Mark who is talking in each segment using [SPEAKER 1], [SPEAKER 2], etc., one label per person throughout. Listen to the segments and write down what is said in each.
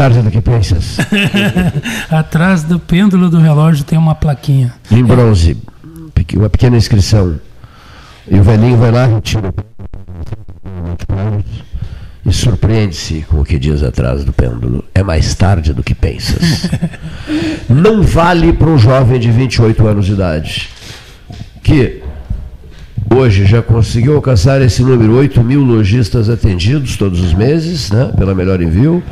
[SPEAKER 1] tarde do que pensas.
[SPEAKER 2] Atrás do pêndulo do relógio tem uma plaquinha.
[SPEAKER 1] Em bronze, uma pequena inscrição. E o velhinho vai lá, retira e surpreende-se com o que diz atrás do pêndulo. É mais tarde do que pensas. Não vale para um jovem de 28 anos de idade que hoje já conseguiu alcançar esse número, 8 mil lojistas atendidos todos os meses, né, pela Melhor Envio,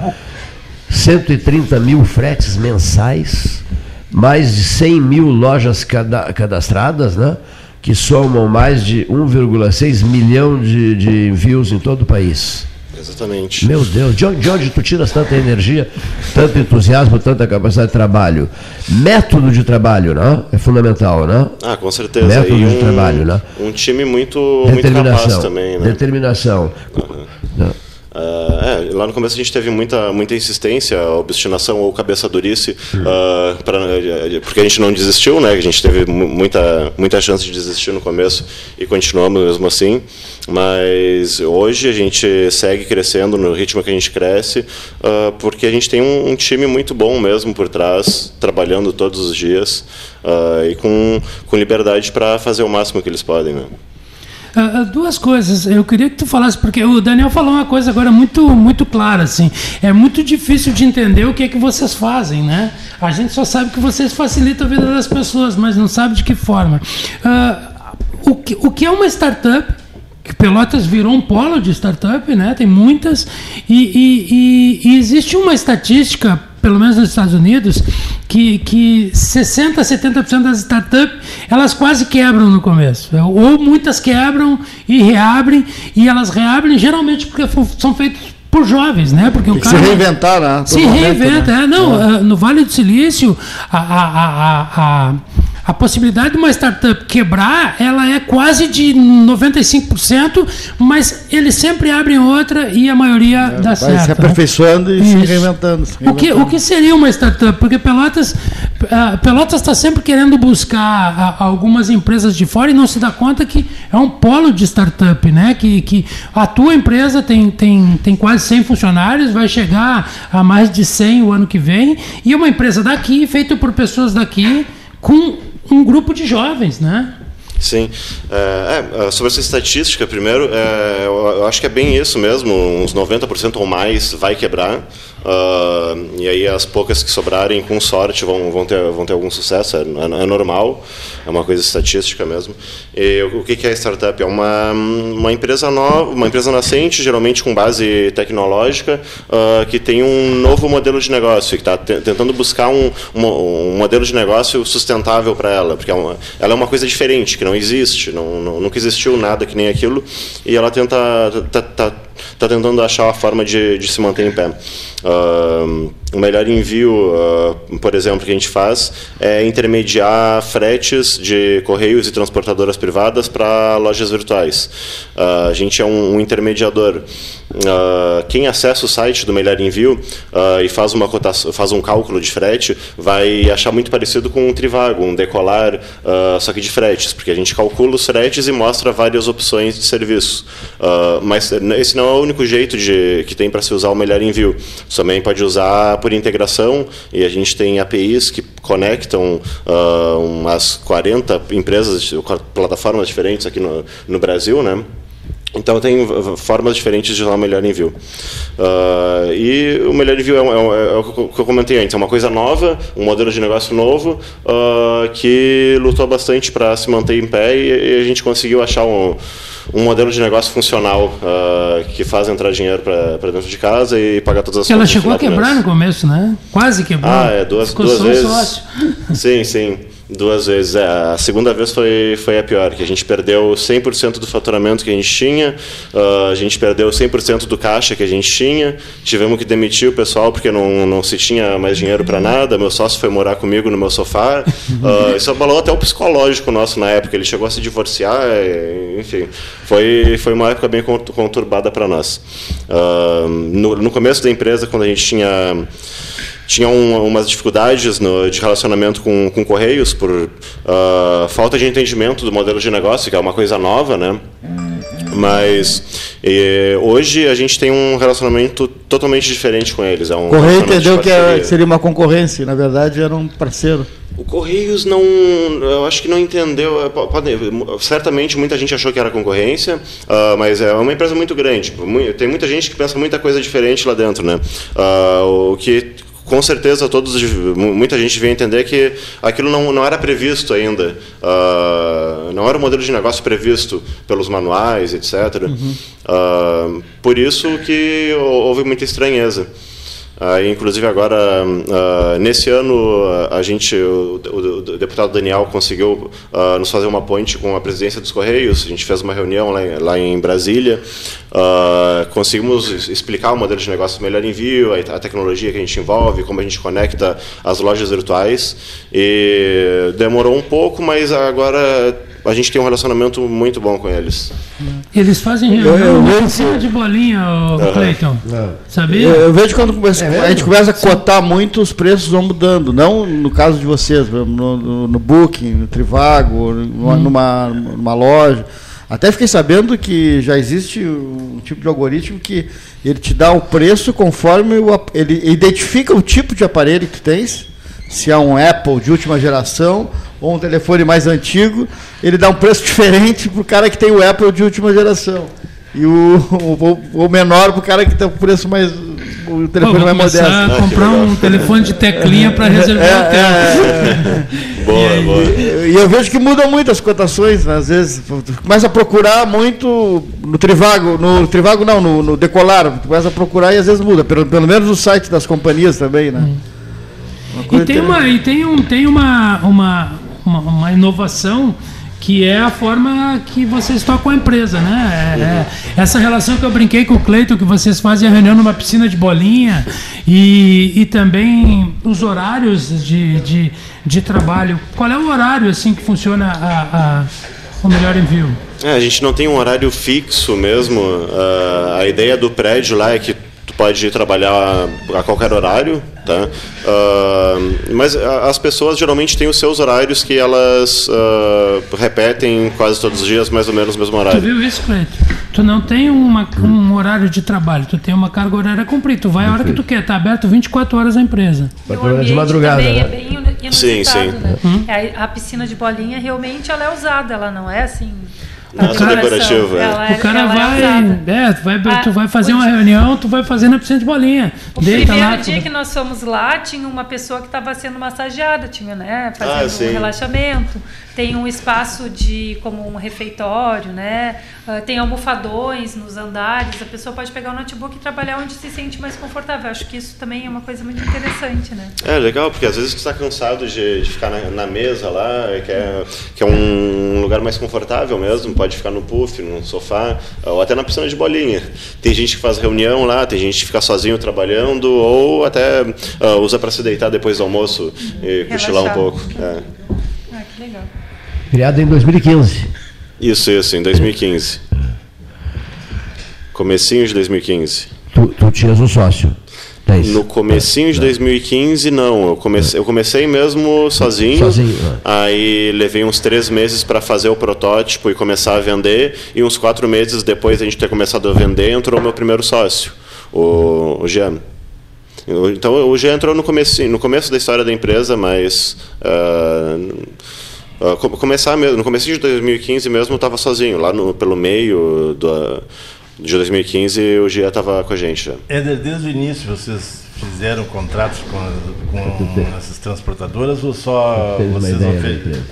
[SPEAKER 1] 130 mil fretes mensais, mais de 100 mil lojas cadastradas, né, que somam mais de 1,6 milhão de, de envios em todo o país.
[SPEAKER 3] Exatamente.
[SPEAKER 1] Meu Deus, de onde, de onde tu tiras tanta energia, tanto entusiasmo, tanta capacidade de trabalho? Método de trabalho, né? É fundamental, né?
[SPEAKER 3] Ah, com certeza.
[SPEAKER 1] Método
[SPEAKER 3] e
[SPEAKER 1] de um, trabalho, né?
[SPEAKER 3] Um time muito, muito capaz também, né?
[SPEAKER 1] Determinação. Uhum.
[SPEAKER 3] Uh, é, lá no começo a gente teve muita, muita insistência, obstinação ou cabeça durice, uh, pra, porque a gente não desistiu, né? A gente teve muita, muita chance de desistir no começo e continuamos mesmo assim. Mas hoje a gente segue crescendo no ritmo que a gente cresce, uh, porque a gente tem um, um, time muito bom mesmo por trás, trabalhando todos os dias e com, com liberdade para fazer o máximo que eles podem. Né?
[SPEAKER 2] Uh, duas coisas. Eu queria que tu falasse, porque o Daniel falou uma coisa agora muito, muito clara, assim. É muito difícil de entender o que é que vocês fazem, né? A gente só sabe que vocês facilitam a vida das pessoas, mas não sabe de que forma. Uh, o, que, o que é uma startup? Pelotas virou um polo de startup, né? Tem muitas. E, e, e, e existe uma estatística pelo menos nos Estados Unidos, que, que 60%, 70% das startups elas quase quebram no começo. Ou muitas quebram e reabrem, e elas reabrem geralmente porque são feitas por jovens, né? Porque
[SPEAKER 4] o cara se reinventar, né?
[SPEAKER 2] se reinventa, né? é, não. É. No Vale do Silício, a, a, a, a a possibilidade de uma startup quebrar, ela é quase de 95%, mas eles sempre abrem outra e a maioria é, dá vai certo.
[SPEAKER 4] Se aperfeiçoando né? e se reinventando, se
[SPEAKER 2] reinventando. O, que, o que seria uma startup? Porque Pelotas uh, Pelotas está sempre querendo buscar uh, algumas empresas de fora e não se dá conta que é um polo de startup, né? Que, que a tua empresa tem, tem, tem quase 100 funcionários, vai chegar a mais de 100 o ano que vem, e é uma empresa daqui, feita por pessoas daqui, com um grupo de jovens, né?
[SPEAKER 3] Sim. É, é, sobre essa estatística, primeiro, é, eu acho que é bem isso mesmo, uns 90% ou mais vai quebrar. Uh, e aí as poucas que sobrarem, com sorte, vão, vão, ter, vão ter algum sucesso, é, é, é normal, é uma coisa estatística mesmo. E o que é startup? É uma, uma empresa nova, uma empresa nascente, geralmente com base tecnológica, uh, que tem um novo modelo de negócio, que está tentando buscar um, um, um, modelo de negócio sustentável para ela, porque é uma, ela é uma coisa diferente, que não existe, não, não, nunca existiu nada que nem aquilo, e ela tenta tá, tá, tá tentando achar a forma de, de se manter em pé. Uh, o melhor envio, uh, por exemplo, que a gente faz é intermediar fretes de correios e transportadoras privadas para lojas virtuais. Uh, a gente é um, um intermediador. Uh, quem acessa o site do Melhor Envio e faz uma cotação, faz um cálculo de frete, vai achar muito parecido com um Trivago, um Decolar, só que de fretes, porque a gente calcula os fretes e mostra várias opções de serviço. mas esse não é o único jeito de, que tem para se usar o Melhor Envio. Você também pode usar por integração e a gente tem APIs que conectam uh, umas 40 empresas, plataformas diferentes aqui no, no Brasil, né? Então tem formas diferentes de usar o melhor envio. Uh, e o melhor envio é, é, é, o que eu comentei antes, é uma coisa nova, um modelo de negócio novo, uh, que lutou bastante para se manter em pé e, e, a gente conseguiu achar um, um modelo de negócio funcional uh, que faz entrar dinheiro para dentro de casa e pagar todas as
[SPEAKER 2] Ela chegou a quebrar no começo, né? Quase quebrou.
[SPEAKER 3] Ah, é, duas, duas vezes. Sócio. Sim, sim. Duas vezes. É, a segunda vez foi, foi a pior, que a gente perdeu 100% do faturamento que a gente tinha, uh, a gente perdeu 100% do caixa que a gente tinha, tivemos que demitir o pessoal porque não, não se tinha mais dinheiro para nada, meu sócio foi morar comigo no meu sofá, uh, isso abalou até o psicológico nosso na época, ele chegou a se divorciar, enfim, foi, foi uma época bem conturbada para nós. Uh, no, no começo da empresa, quando a gente tinha tinha um, umas dificuldades no, de relacionamento com, com correios por uh, falta de entendimento do modelo de negócio, que é uma coisa nova, né? Mas eh, hoje a gente tem um relacionamento totalmente diferente com eles. É um
[SPEAKER 4] Correio entendeu que era-
[SPEAKER 3] parceria.
[SPEAKER 4] que seria uma concorrência, na verdade era um parceiro.
[SPEAKER 3] O Correios não, eu acho que não entendeu. é, po- Pode, certamente muita gente achou que era concorrência, ah, mas é uma empresa muito grande. Tem muita gente que pensa muita coisa diferente lá dentro, né? Ah, o que com certeza todos, mu- muita gente veio entender que aquilo não, não era previsto ainda, Ah, não era o modelo de negócio previsto pelos manuais, etc. Ah, por isso que hou- houve muita estranheza. Ah, inclusive agora, ah, nesse ano, a gente, o, o- o deputado Daniel conseguiu ah, nos fazer uma ponte com a presidência dos Correios. A gente fez uma reunião lá, em- lá em Brasília. Ah, conseguimos explicar o modelo de negócio melhor envio, a, a tecnologia que a gente envolve, como a gente conecta as lojas virtuais. E demorou um pouco, mas agora a gente tem um relacionamento muito bom com eles.
[SPEAKER 2] Eles fazem
[SPEAKER 4] Eu-
[SPEAKER 2] reunião
[SPEAKER 4] vejo-
[SPEAKER 2] piscina de bolinha, ô Cleiton. Sabia?
[SPEAKER 4] Eu, eu vejo quando começa-
[SPEAKER 1] É
[SPEAKER 4] a gente começa a cotar muito, os preços vão mudando. Não no caso de vocês, no, no, no Booking, no Trivago, numa, numa, numa loja. Até fiquei sabendo que já existe um tipo de algoritmo que ele te dá o preço conforme o, ele identifica o tipo de aparelho que tu tens. Se é um Apple de última geração ou um telefone mais antigo, ele dá um preço diferente para o cara que tem o Apple de última geração. E o, o, o menor para o cara que tem o preço mais. o
[SPEAKER 2] Pô,
[SPEAKER 4] telefone
[SPEAKER 2] vou
[SPEAKER 4] mais
[SPEAKER 2] começar
[SPEAKER 4] moderno.
[SPEAKER 2] a
[SPEAKER 3] Ah, que
[SPEAKER 2] comprar um telefone de teclinha para reservar
[SPEAKER 4] É,
[SPEAKER 2] o tempo.
[SPEAKER 4] é,
[SPEAKER 3] Boa,
[SPEAKER 2] aí?
[SPEAKER 3] boa.
[SPEAKER 4] E eu vejo que muda muito as cotações, né? às vezes. Tu começa a procurar muito no Trivago, no Trivago não, no, no Decolar, tu começa a procurar e às vezes muda, pelo, pelo menos no site das companhias também, né? Uma
[SPEAKER 2] E tem, uma, e tem, um, tem uma, uma, uma, uma inovação que é a forma que vocês tocam a empresa, né? É- é essa relação que eu brinquei com o Cleiton, que vocês fazem a reunião numa piscina de bolinha e, e também os horários de, de, de trabalho. Qual é o horário assim que funciona a, a- o melhor envio?
[SPEAKER 3] É, a gente não tem um horário fixo mesmo. Ah, a ideia do prédio lá é que tu pode trabalhar a qualquer horário, tá? Ah, mas as pessoas geralmente têm os seus horários que elas ah, repetem quase todos os dias, mais ou menos o mesmo
[SPEAKER 2] Tu
[SPEAKER 3] horário.
[SPEAKER 2] viu isso, Cleiton? Tu não tem uma, um horário de trabalho, tu tem uma carga horária cumprida. Tu vai a hora que tu quer, tá aberto 24 horas a empresa.
[SPEAKER 1] De madrugada,
[SPEAKER 5] também
[SPEAKER 1] né?
[SPEAKER 5] é bem inusitado,
[SPEAKER 3] Sim, sim.
[SPEAKER 5] né? É, A piscina de bolinha realmente ela é usada, ela não é assim.
[SPEAKER 3] Só
[SPEAKER 5] decoração,
[SPEAKER 3] decorativo, é.
[SPEAKER 5] Ela,
[SPEAKER 2] O cara
[SPEAKER 5] é
[SPEAKER 2] vai, é, tu vai,
[SPEAKER 5] Ah,
[SPEAKER 2] tu vai fazer uma
[SPEAKER 5] di-
[SPEAKER 2] reunião, tu vai fazer na piscina de bolinha.
[SPEAKER 5] O
[SPEAKER 2] Deita
[SPEAKER 5] primeiro
[SPEAKER 2] lá.
[SPEAKER 5] dia
[SPEAKER 2] tu-
[SPEAKER 5] que nós fomos lá, tinha uma pessoa que estava sendo massageada, tinha, né?
[SPEAKER 3] Ah,
[SPEAKER 5] Fazendo
[SPEAKER 3] sim.
[SPEAKER 5] um relaxamento. Tem um espaço de como um refeitório, né? Ah, tem almofadões nos andares. A pessoa pode pegar o notebook e trabalhar onde se sente mais confortável. Acho que isso também é uma coisa muito interessante, né?
[SPEAKER 3] É legal, porque às vezes tu está cansado de, de ficar na, na mesa lá, que é, que é um lugar mais confortável mesmo, pode ficar no puff, no sofá, ou até na piscina de bolinha. Tem gente que faz reunião lá, tem gente que fica sozinho trabalhando, ou até ah, usa para se deitar depois do almoço e cochilar um pouco. É.
[SPEAKER 5] Ah, que legal.
[SPEAKER 1] Criado em 2015.
[SPEAKER 3] Isso, isso, em 2015. Comecinho de 2015.
[SPEAKER 1] Tu, tu tinhas um sócio. Tens.
[SPEAKER 3] No comecinho de 2015, não. Eu comecei, eu comecei mesmo sozinho.
[SPEAKER 1] Sozinho,
[SPEAKER 3] Aí levei uns três meses para fazer o protótipo e começar a vender. E uns quatro meses depois de a gente ter começado a vender, entrou meu primeiro sócio, o, o Jean. Então o Jean entrou no começo, no começo da história da empresa, mas ah, co- começar mesmo, no começo de 2015 mesmo eu estava sozinho. Lá no, pelo meio do, de 2015 o Jean estava com a gente já.
[SPEAKER 6] Éder, desde o início vocês fizeram contratos com, com essas transportadoras ou só vocês
[SPEAKER 1] ideia da
[SPEAKER 6] ofe-
[SPEAKER 1] empresa.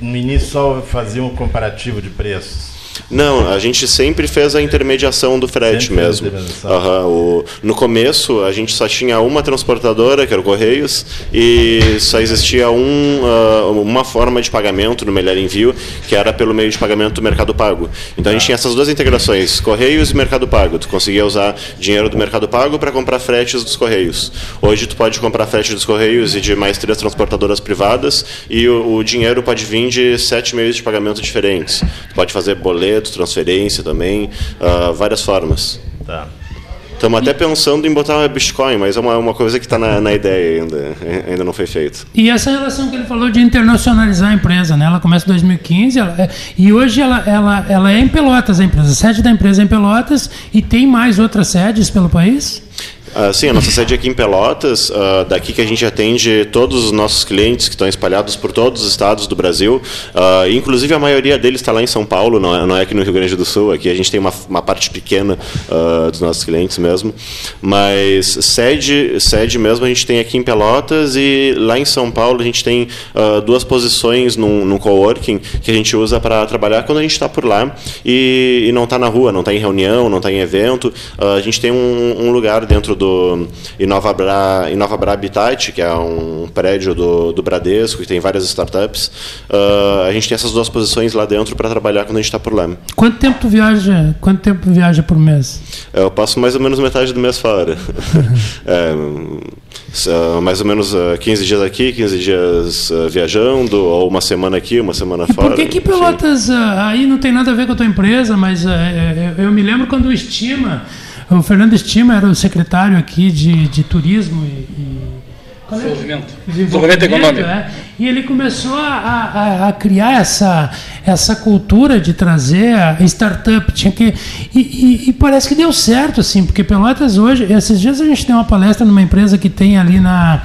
[SPEAKER 6] no início só faziam um comparativo de preços?
[SPEAKER 3] Não, a gente sempre fez a intermediação do frete
[SPEAKER 6] Sempre
[SPEAKER 3] mesmo. Aham, o- no começo, a gente só tinha uma transportadora, que era o Correios, e só existia um, ah, uma forma de pagamento no Melhor Envio, que era pelo meio de pagamento do Mercado Pago. Então a gente tinha essas duas integrações, Correios e Mercado Pago. Tu conseguia usar dinheiro do Mercado Pago para comprar fretes dos Correios. Hoje tu pode comprar frete dos Correios e de mais três transportadoras privadas, e o, o dinheiro pode vir de sete meios de pagamento diferentes. Tu pode fazer boleto, transferência também, ah, várias formas.
[SPEAKER 6] Tá.
[SPEAKER 3] Estamos até pensando em botar Bitcoin, mas é uma, uma coisa que está na, na, ideia ainda, ainda não foi feito.
[SPEAKER 2] E essa relação que ele falou de internacionalizar a empresa, né? Ela começa em 2015 ela, é, e hoje ela, ela, ela é em Pelotas, a empresa. A sede da empresa é em Pelotas e tem mais outras sedes pelo país?
[SPEAKER 3] Uh, sim, a nossa sede é aqui em Pelotas, uh, daqui que a gente atende todos os nossos clientes que estão espalhados por todos os estados do Brasil, uh, inclusive a maioria deles está lá em São Paulo, não é, não é, aqui no Rio Grande do Sul, aqui a gente tem uma, uma parte pequena dos nossos clientes mesmo, mas sede, sede mesmo a gente tem aqui em Pelotas e lá em São Paulo a gente tem duas posições num, num coworking que a gente usa para trabalhar quando a gente está por lá. E, e não está na rua, não está em reunião, não está em evento, a gente tem um, um lugar dentro do Inova Bra, Inova Bra Habitat, que é um prédio do, do Bradesco, que tem várias startups. Uh, a gente tem essas duas posições lá dentro para trabalhar quando a gente está por lá.
[SPEAKER 2] Quanto tempo tu viaja? Quanto tempo viaja por mês?
[SPEAKER 3] Eu passo mais ou menos metade do mês fora. é, mais ou menos 15 dias aqui, 15 dias viajando, ou uma semana aqui, uma semana
[SPEAKER 2] e
[SPEAKER 3] fora.
[SPEAKER 2] Por que, que Pelotas, aí não tem nada a ver com a tua empresa, mas eu me lembro quando o Estima o Fernando Estima era o secretário aqui de, de turismo e, e
[SPEAKER 7] desenvolvimento, desenvolvimento econômico. É,
[SPEAKER 2] e ele começou a, a, a, criar essa, essa cultura de trazer a startup. Tinha que, e, e, e, parece que deu certo, assim, porque Pelotas hoje, esses dias a gente tem uma palestra numa empresa que tem ali na,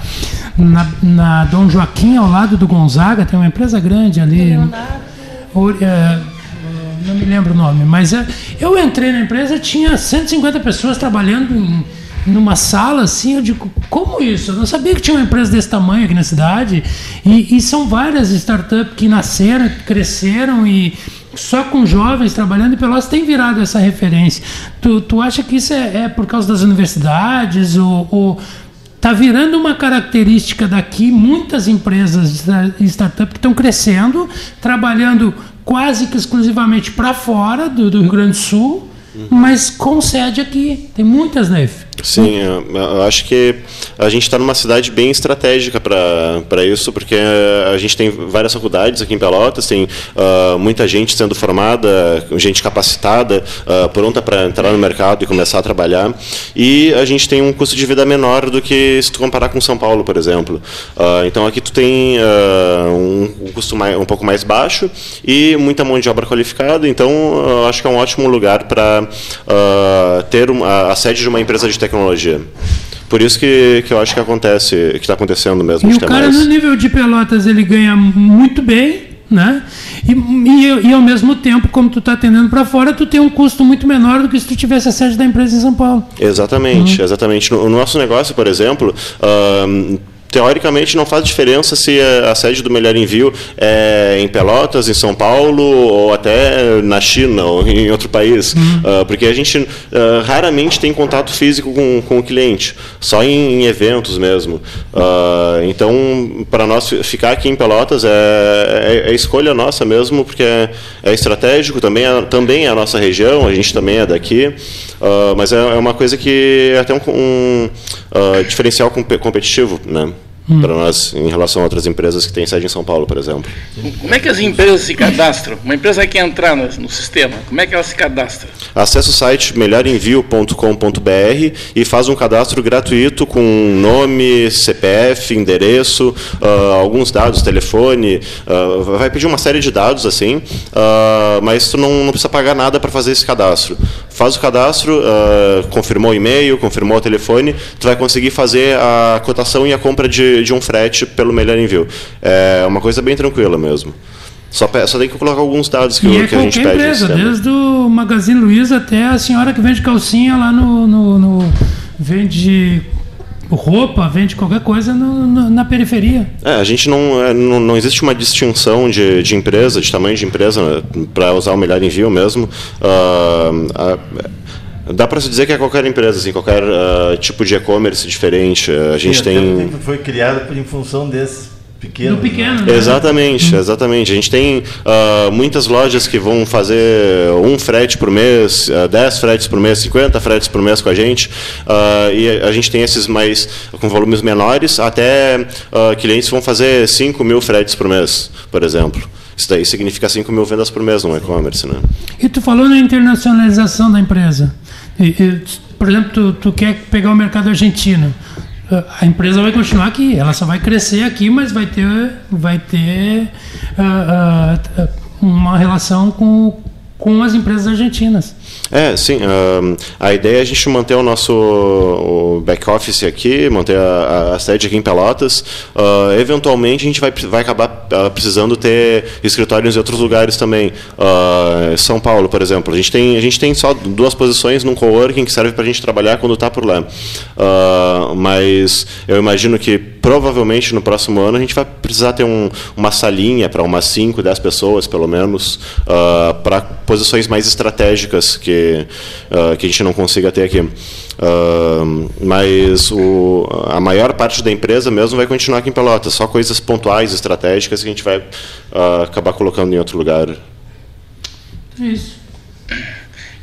[SPEAKER 2] na, na Dom Joaquim, ao lado do Gonzaga, tem uma empresa grande ali. Leonardo não me lembro o nome, mas eu entrei na empresa, tinha 150 pessoas trabalhando em, numa sala assim, eu digo, como isso? Eu não sabia que tinha uma empresa desse tamanho aqui na cidade. E, e são várias startups que nasceram, cresceram e só com jovens trabalhando e Pelotas tem virado essa referência. Tu, tu acha que isso é, é por causa das universidades ou, ou Está virando uma característica daqui, muitas empresas startup que estão crescendo, trabalhando quase que exclusivamente para fora do, do, Rio Grande do Sul, uhum. mas com sede aqui. Tem muitas, né?
[SPEAKER 3] Sim, eu acho que a gente está numa cidade bem estratégica para isso, porque a gente tem várias faculdades aqui em Pelotas, tem uh, muita gente sendo formada, gente capacitada, uh, pronta para entrar no mercado e começar a trabalhar, e a gente tem um custo de vida menor do que se tu comparar com São Paulo, por exemplo. Uh, então aqui tu tem um, um, custo mais, um pouco mais baixo e muita mão de obra qualificada, então acho que é um ótimo lugar para ter uma, a sede de uma empresa de tecnologia. Por isso que, que eu acho que acontece, que está acontecendo mesmo.
[SPEAKER 2] E o cara mais... no nível de pelotas ele ganha muito bem, né? E, e, e ao mesmo tempo, como tu está atendendo para fora, tu tem um custo muito menor do que se tu tivesse a sede da empresa em São Paulo.
[SPEAKER 3] Exatamente, uhum. exatamente. No, no, nosso negócio, por exemplo, uh, teoricamente não faz diferença se a sede do Melhor Envio é em Pelotas, em São Paulo ou até na China ou em outro país, uhum. uh, porque a gente uh, raramente tem contato físico com, com o cliente, só em, em eventos mesmo. Uh, então, para nós ficar aqui em Pelotas é, é, é escolha nossa mesmo, porque é, é estratégico, também é, também é a nossa região, a gente também é daqui, mas é, é, uma coisa que é até um, um diferencial competitivo, né? Hum. para nós em relação a outras empresas que têm sede em São Paulo, por exemplo.
[SPEAKER 7] Como é que as empresas se cadastram? Uma empresa quer entrar no, no sistema, como é que ela se cadastra?
[SPEAKER 3] Acesse o site melhorenvio.com.br e faz um cadastro gratuito com nome, CPF, endereço, uh, alguns dados, telefone, uh, vai pedir uma série de dados assim, uh, mas tu não, não precisa pagar nada para fazer esse cadastro faz o cadastro, uh, confirmou o e-mail, confirmou o telefone, tu vai conseguir fazer a cotação e a compra de, de um frete pelo melhor envio. É uma coisa bem tranquila mesmo. Só, só tem que colocar alguns dados que,
[SPEAKER 2] e
[SPEAKER 3] o, é que a gente pede.
[SPEAKER 2] empresa, desde o Magazine Luiza até a senhora que vende calcinha lá no, no, no vende roupa, vende qualquer coisa no, no, na periferia.
[SPEAKER 3] É, a gente não, é, não, não existe uma distinção de, de empresa, de tamanho de empresa, né, para usar o melhor envio mesmo. Uh, uh, dá para se dizer que é qualquer empresa, assim, qualquer uh, tipo de e-commerce diferente. A gente Sim, tem.
[SPEAKER 6] Foi criado em função desse pequeno.
[SPEAKER 2] Do pequeno, né?
[SPEAKER 3] Exatamente, hum. exatamente. A gente tem uh, muitas lojas que vão fazer um frete por mês, uh, 10 fretes por mês, 50 fretes por mês com a gente. Uh, e a gente tem esses mais com volumes menores, até uh, clientes vão fazer 5 mil fretes por mês, por exemplo. Isso daí significa 5 mil vendas por mês no e-commerce. Né?
[SPEAKER 2] E tu falou na internacionalização da empresa. E, e, por exemplo, tu, tu quer pegar o mercado argentino, a empresa vai continuar aqui, ela só vai crescer aqui, mas vai ter, vai ter uh, uh, uma relação com, com as empresas argentinas.
[SPEAKER 3] É, sim. Uh, a ideia é a gente manter o nosso back-office aqui, manter a, a, sede aqui em Pelotas. Uh, eventualmente, a gente vai, vai acabar uh, precisando ter escritórios em outros lugares também. São Paulo, por exemplo. A gente tem, a gente tem só duas posições num coworking que serve para a gente trabalhar quando está por lá. mas eu imagino que provavelmente no próximo ano a gente vai precisar ter um, uma salinha para umas 5, 10 pessoas, pelo menos, para posições mais estratégicas que uh, que a gente não consiga ter aqui. Uh, mas o, a maior parte da empresa mesmo vai continuar aqui em Pelotas, só coisas pontuais, estratégicas que a gente vai uh, acabar colocando em outro lugar.
[SPEAKER 2] Isso.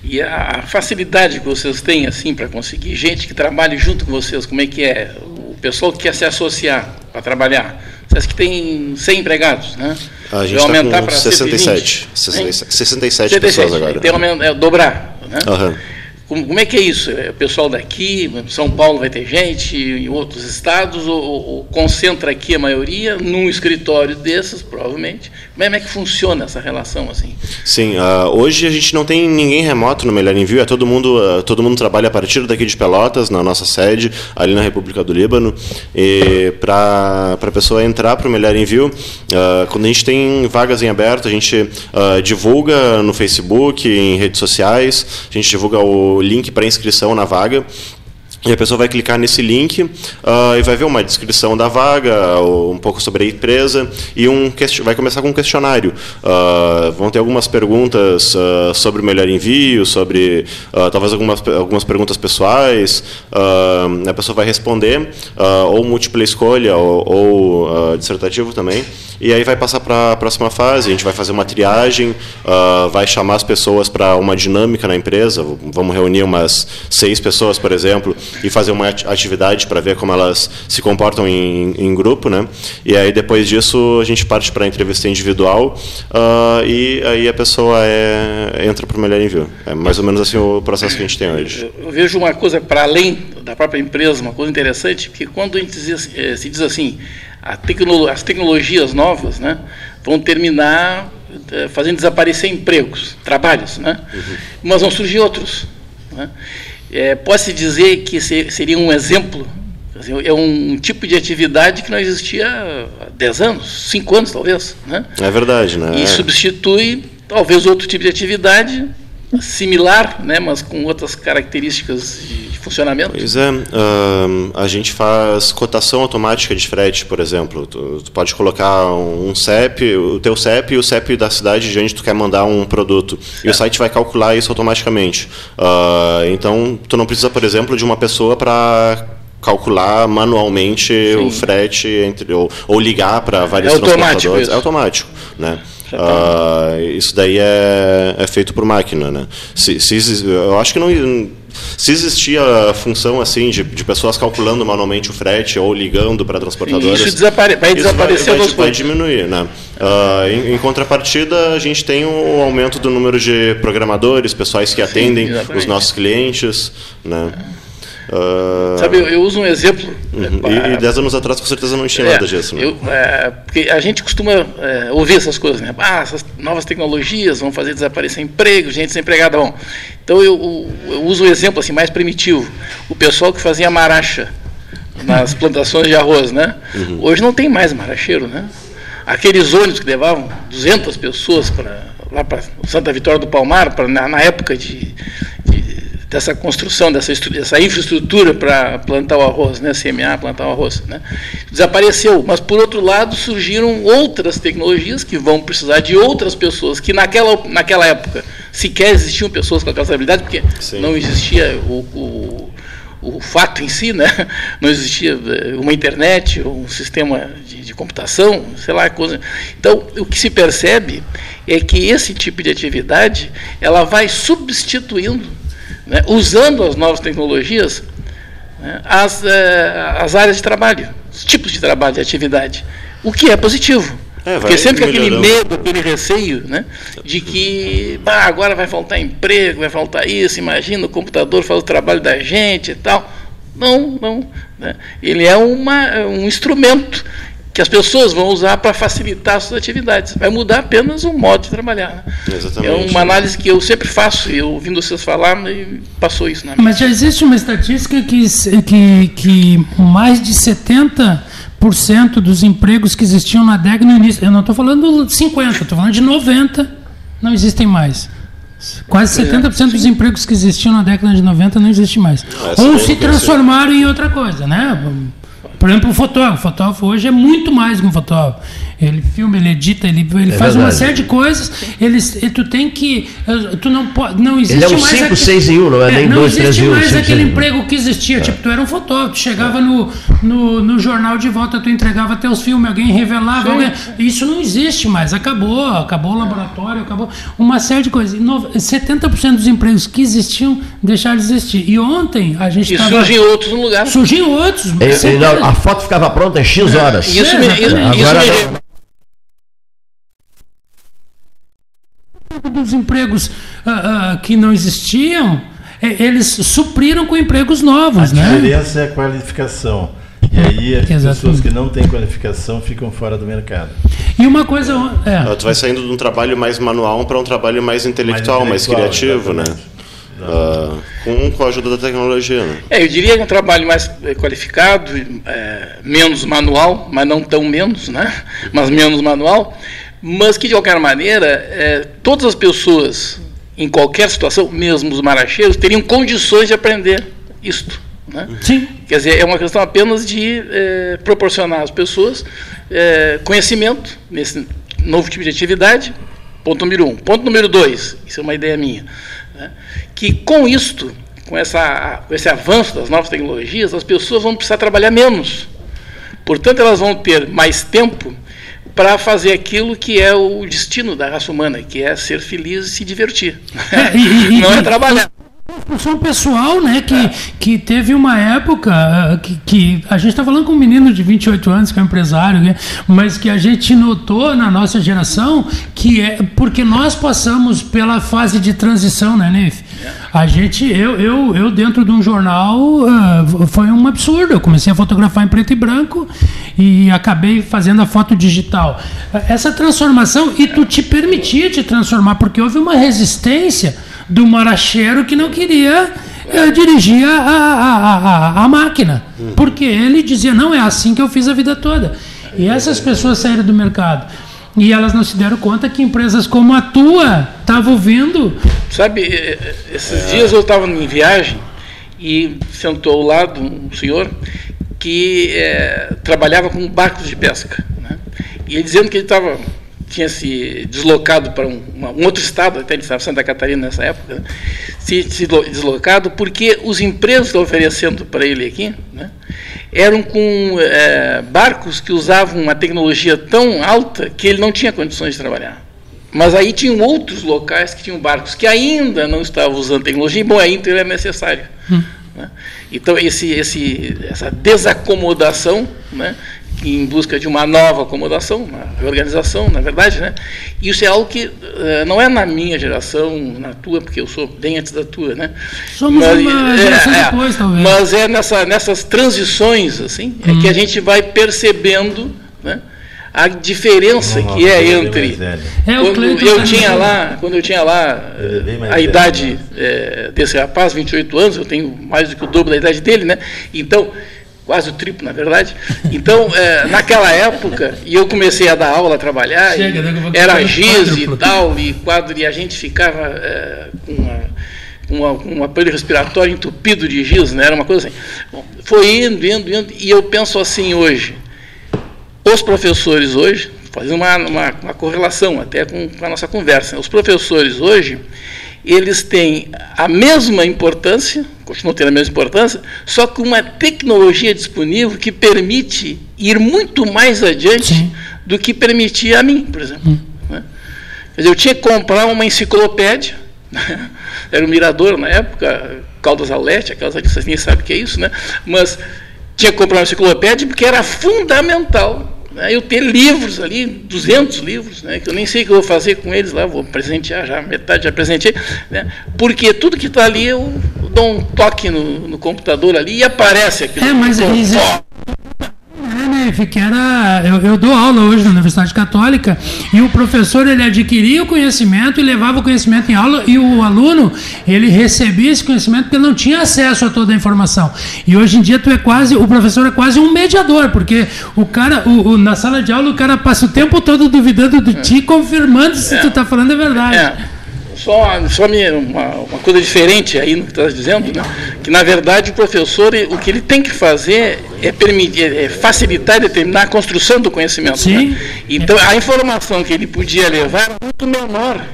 [SPEAKER 7] E a facilidade que vocês têm assim para conseguir gente que trabalhe junto com vocês, como é que é? O pessoal que quer se associar para trabalhar. Que têm 100 empregados, né?
[SPEAKER 3] A gente está com 67. 67, 67 pessoas agora.
[SPEAKER 7] Tem é, dobrar. Né?
[SPEAKER 3] Uhum.
[SPEAKER 7] Como, como, é que é isso? É, o pessoal daqui, São Paulo vai ter gente, em outros estados, ou, ou, concentra aqui a maioria, num escritório desses, provavelmente. Como é que funciona essa relação assim?
[SPEAKER 3] Sim, uh, hoje a gente não tem ninguém remoto no Melhor Envio, é todo mundo, uh, todo mundo trabalha a partir daqui de Pelotas, na nossa sede, ali na República do Líbano. E para a pessoa entrar para o Melhor Envio, uh, quando a gente tem vagas em aberto, a gente divulga no Facebook, em redes sociais, a gente divulga o link para inscrição na vaga. E a pessoa vai clicar nesse link uh, e vai ver uma descrição da vaga, um pouco sobre a empresa e um vai começar com um questionário. Uh, vão ter algumas perguntas uh, sobre o melhor envio, sobre talvez algumas, algumas perguntas pessoais. a pessoa vai responder, ou múltipla escolha, ou, ou dissertativo também. E aí vai passar para a próxima fase, a gente vai fazer uma triagem, vai chamar as pessoas para uma dinâmica na empresa, vamos reunir umas seis pessoas, por exemplo, e fazer uma atividade para ver como elas se comportam em, em, grupo, né? E aí depois disso a gente parte para a entrevista individual uh, e aí a pessoa é, entra para o melhor envio. É mais ou menos assim o processo que a gente tem hoje.
[SPEAKER 7] Eu vejo uma coisa para além da própria empresa, uma coisa interessante, que quando a gente diz, eh, se diz assim, tecno, as tecnologias novas, né, vão terminar eh, fazendo desaparecer empregos, trabalhos, né? Uhum. Mas vão surgir outros. Né? É, Pode-se dizer que seria um exemplo, é um tipo de atividade que não existia há 10 anos, 5 anos talvez. Né?
[SPEAKER 3] É verdade, né?
[SPEAKER 7] E substitui talvez outro tipo de atividade similar, né, mas com outras características de funcionamento?
[SPEAKER 3] Pois é, uh, a gente faz cotação automática de frete, por exemplo. Tu, tu, pode colocar um CEP, o teu CEP e o CEP da cidade de onde tu quer mandar um produto. E o site vai calcular isso automaticamente. Uh, então, tu não precisa, por exemplo, de uma pessoa para calcular manualmente Sim. o frete entre ou, ou ligar para vários é transportadores.
[SPEAKER 7] Isso.
[SPEAKER 3] É automático, né? Uh, isso daí é, é, feito por máquina, né? Se, se, eu acho que não se existia a função assim de, de, pessoas calculando manualmente o frete ou ligando para transportadoras,
[SPEAKER 7] isso desapare vai desaparecer
[SPEAKER 3] vai, vai, vai, diminuir, né? Uh, em, em, contrapartida, a gente tem um aumento do número de programadores, pessoais que atendem Sim, os nossos clientes, né?
[SPEAKER 7] Uh... Sabe, eu, eu, uso um exemplo.
[SPEAKER 3] Uhum. e, e dez anos atrás, com certeza, não tinha é, nada disso. Né?
[SPEAKER 7] Eu, é, porque a gente costuma é, ouvir essas coisas, né? Ah, essas novas tecnologias vão fazer desaparecer emprego, gente desempregada. Bom, então eu, eu uso um exemplo assim, mais primitivo. O pessoal que fazia maracha nas plantações de arroz, né? Uhum. Hoje não tem mais maracheiro, né? Aqueles ônibus que levavam 200 pessoas para lá para Santa Vitória do Palmar, pra, na, na época de, dessa construção, dessa, dessa infraestrutura para plantar o arroz, né, CMA, plantar o arroz. Né, desapareceu, mas por outro lado surgiram outras tecnologias que vão precisar de outras pessoas, que naquela, naquela época sequer existiam pessoas com aquela habilidade, porque Sim. não existia o, o, o, fato em si, né, não existia eh, uma internet, um sistema de, de computação, sei lá, coisa. Então, o que se percebe é que esse tipo de atividade ela vai substituindo né, usando as novas tecnologias, né, as, eh, as áreas de trabalho, os tipos de trabalho, de atividade, o que é positivo.
[SPEAKER 3] É,
[SPEAKER 7] Porque sempre aquele
[SPEAKER 3] melhorando.
[SPEAKER 7] medo, aquele receio, né? De que bah, agora vai faltar emprego, vai faltar isso, imagina, o computador faz o trabalho da gente e tal. Não, não. né? Ele é uma, um instrumento que as pessoas vão usar para facilitar as suas atividades. Vai mudar apenas o modo de trabalhar. né?
[SPEAKER 3] Exatamente.
[SPEAKER 7] É uma análise que eu sempre faço, e eu ouvindo vocês falar, me passou isso na minha.
[SPEAKER 2] Mas já existe uma estatística que, que, que mais de 70% dos empregos que existiam na década no início, eu não estou falando de 50, estou falando de 90, não existem mais. Quase
[SPEAKER 7] É,
[SPEAKER 2] 70% dos empregos que existiam na década de 90 não existem mais. Ou se transformaram em outra coisa, né? Por exemplo, o fotógrafo. O fotógrafo hoje é muito mais que um fotógrafo. Ele filma, ele edita, ele, ele
[SPEAKER 1] É
[SPEAKER 2] faz uma
[SPEAKER 1] verdade.
[SPEAKER 2] série de coisas. Eles, e tu tem que. Tu não pode. Não existe
[SPEAKER 1] Ele é um
[SPEAKER 2] mais.
[SPEAKER 1] 5,
[SPEAKER 2] aquele-
[SPEAKER 1] 6 em 1, não é nem
[SPEAKER 2] não
[SPEAKER 1] 2, 3
[SPEAKER 2] existe
[SPEAKER 1] em 1.
[SPEAKER 2] mais
[SPEAKER 1] cinco,
[SPEAKER 2] aquele
[SPEAKER 1] seis em um.
[SPEAKER 2] emprego que existia. Tipo, tu era um fotógrafo, tu chegava no, no, no jornal de volta, tu entregava teus filmes, alguém revelava. alguém- Isso não existe mais. Acabou, acabou o laboratório, acabou uma série de coisas. E no- 70% dos empregos que existiam deixaram de existir. E ontem a gente
[SPEAKER 7] E
[SPEAKER 2] estava.
[SPEAKER 7] surgem outros no lugar.
[SPEAKER 2] Surgiam outros.
[SPEAKER 1] E- e
[SPEAKER 2] Sempre-
[SPEAKER 1] não, a foto ficava pronta em X horas.
[SPEAKER 7] Isso me, isso, isso
[SPEAKER 1] Agora
[SPEAKER 7] me-
[SPEAKER 2] dos empregos ah, ah, que não existiam, eh, eles supriram com empregos novos,
[SPEAKER 6] A
[SPEAKER 2] né?
[SPEAKER 6] diferença é a qualificação. E aí as pessoas
[SPEAKER 2] Exatamente.
[SPEAKER 6] que não têm qualificação ficam fora do mercado.
[SPEAKER 2] E uma coisa. É,
[SPEAKER 3] Tu vai saindo de um trabalho mais manual para um trabalho mais intelectual, mais,
[SPEAKER 6] intelectual,
[SPEAKER 3] criativo, né? Ah, com, com a ajuda da tecnologia, né?
[SPEAKER 7] É, eu diria que é um trabalho mais eh, qualificado, eh, menos manual, mas não tão menos, né? Mas menos manual, mas que de qualquer maneira eh, todas as pessoas em qualquer situação, mesmo os maracheiros, teriam condições de aprender isto, né?
[SPEAKER 2] sim.
[SPEAKER 7] Quer dizer, é uma questão apenas de eh, proporcionar às pessoas eh, conhecimento nesse novo tipo de atividade. Ponto número um. Ponto número dois, isso é uma ideia minha, né, que com isto, com, essa, com esse avanço das novas tecnologias, as pessoas vão precisar trabalhar menos. Portanto, elas vão ter mais tempo para fazer aquilo que é o destino da raça humana, que é ser feliz e se divertir.
[SPEAKER 2] É, e- e-
[SPEAKER 7] Não é trabalhar.
[SPEAKER 2] Construção pessoal, né? Que, que teve uma época ah, que, que a gente está falando com um menino de 28 anos que é um empresário, né, mas que a gente notou na nossa geração que é porque nós passamos pela fase de transição, né, Neif? A gente, eu, eu, eu dentro de um jornal ah, foi um absurdo. Eu comecei a fotografar em preto e branco e acabei fazendo a foto digital. Essa transformação, e tu te permitia te transformar, porque houve uma resistência do maracheiro que não queria eh, dirigir a, a, a, a, a máquina. Porque ele dizia, não, é assim que eu fiz a vida toda. E essas pessoas saíram do mercado. E elas não se deram conta que empresas como a tua estavam vindo.
[SPEAKER 7] Sabe, eh, eh, esses dias eu estava em viagem e sentou ao lado um senhor que eh, trabalhava com barcos de pesca. Né? E ele dizendo que ele estava tinha se deslocado para um, um outro estado, até ele estava em Santa Catarina nessa época, né? Se, se lo- deslocado porque os empregos que estão oferecendo para ele aqui né? eram com eh, barcos que usavam uma tecnologia tão alta que ele não tinha condições de trabalhar. Mas aí tinham outros locais que tinham barcos que ainda não estavam usando tecnologia, e bom, aí então era necessário. né? Então, esse, esse, essa desacomodação, né, em busca de uma nova acomodação, uma reorganização, na verdade, né, isso é algo que eh, não é na minha geração, na tua, porque eu sou bem antes da tua, né?
[SPEAKER 2] Somos uma geração depois, talvez.
[SPEAKER 7] Mas é nessa, nessas transições, assim, é que a gente vai percebendo, né, a diferença que é
[SPEAKER 6] é
[SPEAKER 7] entre.
[SPEAKER 2] É,
[SPEAKER 7] quando eu
[SPEAKER 2] tá
[SPEAKER 7] tinha lá, quando eu tinha lá
[SPEAKER 6] é
[SPEAKER 7] eh, a idade eh, desse rapaz, 28 anos, eu tenho mais do que o dobro da idade dele, né? Então, quase o triplo, na verdade. Então, eh, naquela época, e eu comecei a dar aula, a trabalhar,
[SPEAKER 2] Chega,
[SPEAKER 7] era giz e tal, e quadro, e a gente ficava eh, com uma uma- um aparelho respiratório entupido de giz, né? era uma coisa assim. Bom, foi indo, indo, indo, e eu penso assim hoje, os professores hoje, fazendo uma, uma, uma correlação até com, com a nossa conversa, né? os professores hoje, eles têm a mesma importância, continuam tendo a mesma importância, só com uma tecnologia disponível que permite ir muito mais adiante
[SPEAKER 2] Sim.
[SPEAKER 7] do que permitia a mim, por exemplo. né? Quer dizer, eu tinha que comprar uma enciclopédia, era o Mirador na época, Caldas ao Leste, aquelas vocês nem sabem o que é isso, né? Mas tinha que comprar uma enciclopédia porque era fundamental né, eu ter livros ali, 200 livros, né, que eu nem sei o que eu vou fazer com eles lá, vou presentear já, metade já presentei, né, porque tudo que está ali eu dou um toque no, no, computador ali e aparece aquilo.
[SPEAKER 2] É, mas existe, que era. Eu, eu, dou aula hoje na Universidade Católica e o professor ele adquiria o conhecimento e levava o conhecimento em aula e o aluno ele recebia esse conhecimento porque não tinha acesso a toda a informação. E hoje em dia tu é quase, o professor é quase um mediador, porque o cara, o, o na sala de aula, o cara passa o tempo todo duvidando de ti, confirmando se é. tu está falando a verdade. É
[SPEAKER 7] só, só uma, uma, coisa diferente aí no que está dizendo, né? que na verdade o professor, o que ele tem que fazer é, permitir, é facilitar e determinar a construção do conhecimento. Sim. Né? Então a informação que ele podia levar é muito menor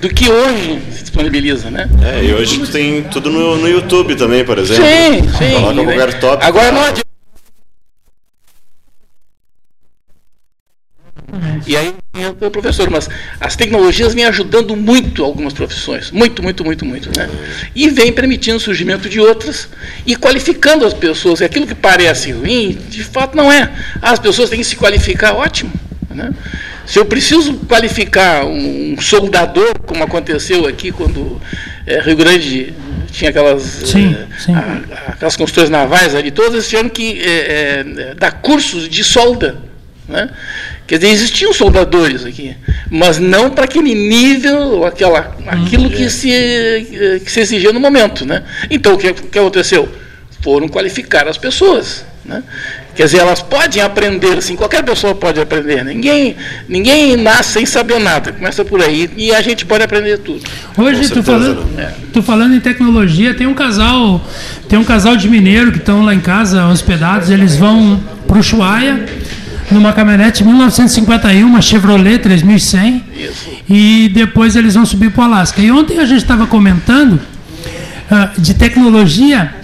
[SPEAKER 7] do que hoje se disponibiliza, né?
[SPEAKER 3] É, e hoje tem tudo no, no YouTube também, por exemplo.
[SPEAKER 7] Sim, sim.
[SPEAKER 3] Coloca qualquer tópico.
[SPEAKER 7] Agora não adianta E aí entra o professor, mas as tecnologias vêm ajudando muito algumas profissões, muito, muito, muito, muito, né? E vem permitindo o surgimento de outras e qualificando as pessoas. E aquilo que parece ruim, de fato não é. As pessoas têm que se qualificar, ótimo, né? Se eu preciso qualificar um soldador, como aconteceu aqui quando é, Rio Grande tinha aquelas, sim, é, sim. A, aquelas construções navais ali, todas tiveram que é, dar cursos de solda. Né? Quer dizer, existiam soldadores aqui, mas não para aquele nível, aquela, aquilo que se, que se exigia no momento. Né? Então, o que, que aconteceu? Foram qualificar as pessoas. Né? Quer dizer, elas podem aprender, assim, qualquer pessoa pode aprender. Ninguém, ninguém nasce sem saber nada. Começa por aí e a gente pode aprender tudo.
[SPEAKER 2] Hoje, tu falando, é. tu falando em tecnologia, tem um casal, tem um casal de mineiro que estão lá em casa hospedados, eles vão para o Chuaia numa caminhonete 1951, uma Chevrolet 3100, Isso. e depois eles vão subir para o Alasca. E ontem a gente estava comentando uh, de tecnologia.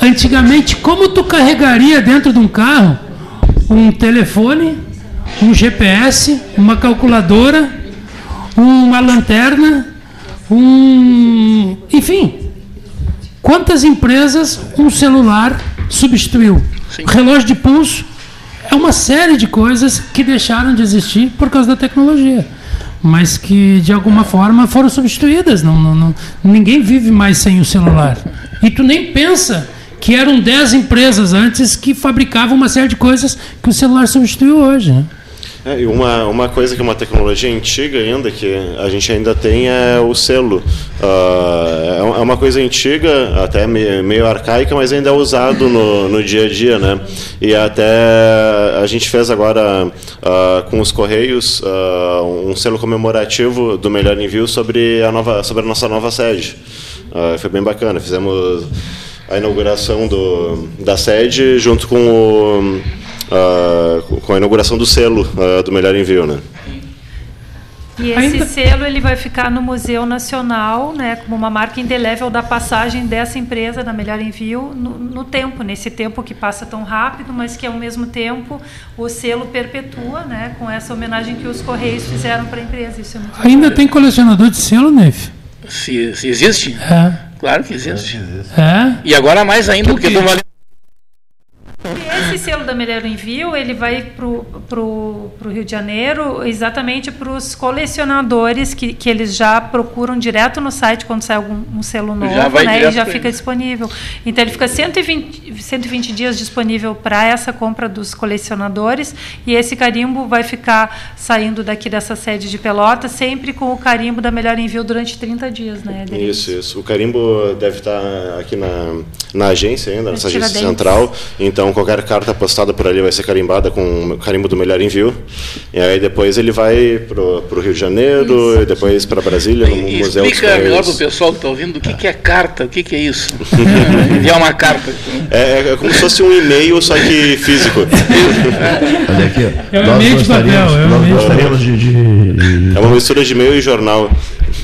[SPEAKER 2] Antigamente, como tu carregaria dentro de um carro um telefone, um GPS, uma calculadora, uma lanterna, um. Enfim, quantas empresas um celular substituiu? Sim. Relógio de pulso é uma série de coisas que deixaram de existir por causa da tecnologia, mas que de alguma forma foram substituídas. Não, não, não, ninguém vive mais sem o celular. E tu nem pensa que eram 10 empresas antes que fabricavam uma série de coisas que o celular substituiu hoje. Né?
[SPEAKER 3] É, e uma, uma coisa que é uma tecnologia antiga ainda, que a gente ainda tem, é o selo. Uh, é uma coisa antiga, até meio, arcaica, mas ainda é usado no, no dia a dia. Né? E até a gente fez agora uh, com os Correios uh, um selo comemorativo do Melhor Envio sobre a, nova, sobre a nossa nova sede. foi bem bacana. Fizemos a inauguração do, da sede junto com o uh, com a inauguração do selo uh, do Melhor Envio, né?
[SPEAKER 5] E esse Ainda... selo ele vai ficar no Museu Nacional, né, como uma marca indelével da passagem dessa empresa da Melhor Envio no, no, tempo, nesse tempo que passa tão rápido, mas que ao mesmo tempo o selo perpetua, né, com essa homenagem que os Correios fizeram para a empresa. Isso é
[SPEAKER 2] Ainda bom. tem colecionador de selo, Neve?
[SPEAKER 7] Se, se existe?
[SPEAKER 2] É.
[SPEAKER 7] Claro que existe.
[SPEAKER 2] É.
[SPEAKER 7] E agora mais ainda, porque valendo
[SPEAKER 5] esse selo da Melhor Envio, ele vai para o Rio de Janeiro exatamente para os colecionadores que, que eles já procuram direto no site quando sai algum um selo novo, já né? E já fica disponível. Então ele fica 120, 120 dias disponível para essa compra dos colecionadores e esse carimbo vai ficar saindo daqui dessa sede de Pelota sempre com o carimbo da Melhor Envio durante 30 dias, né?
[SPEAKER 3] Isso, isso. O carimbo deve estar aqui na, na agência ainda, nessa agência central. Então qualquer carta postada por ali vai ser carimbada com o carimbo do melhor envio. E aí depois ele vai pro, pro Rio de Janeiro isso. e depois para Brasília, no
[SPEAKER 7] e,
[SPEAKER 3] Museu
[SPEAKER 7] Explica melhor para o pessoal que está ouvindo o que, que é carta, o que, que é isso. Enviar uma carta.
[SPEAKER 3] É, é, como se fosse um e-mail, só que físico.
[SPEAKER 2] Olha aqui. É um e-mail de papel. É, um
[SPEAKER 3] gostaríamos de, de... é uma mistura de e-mail e jornal.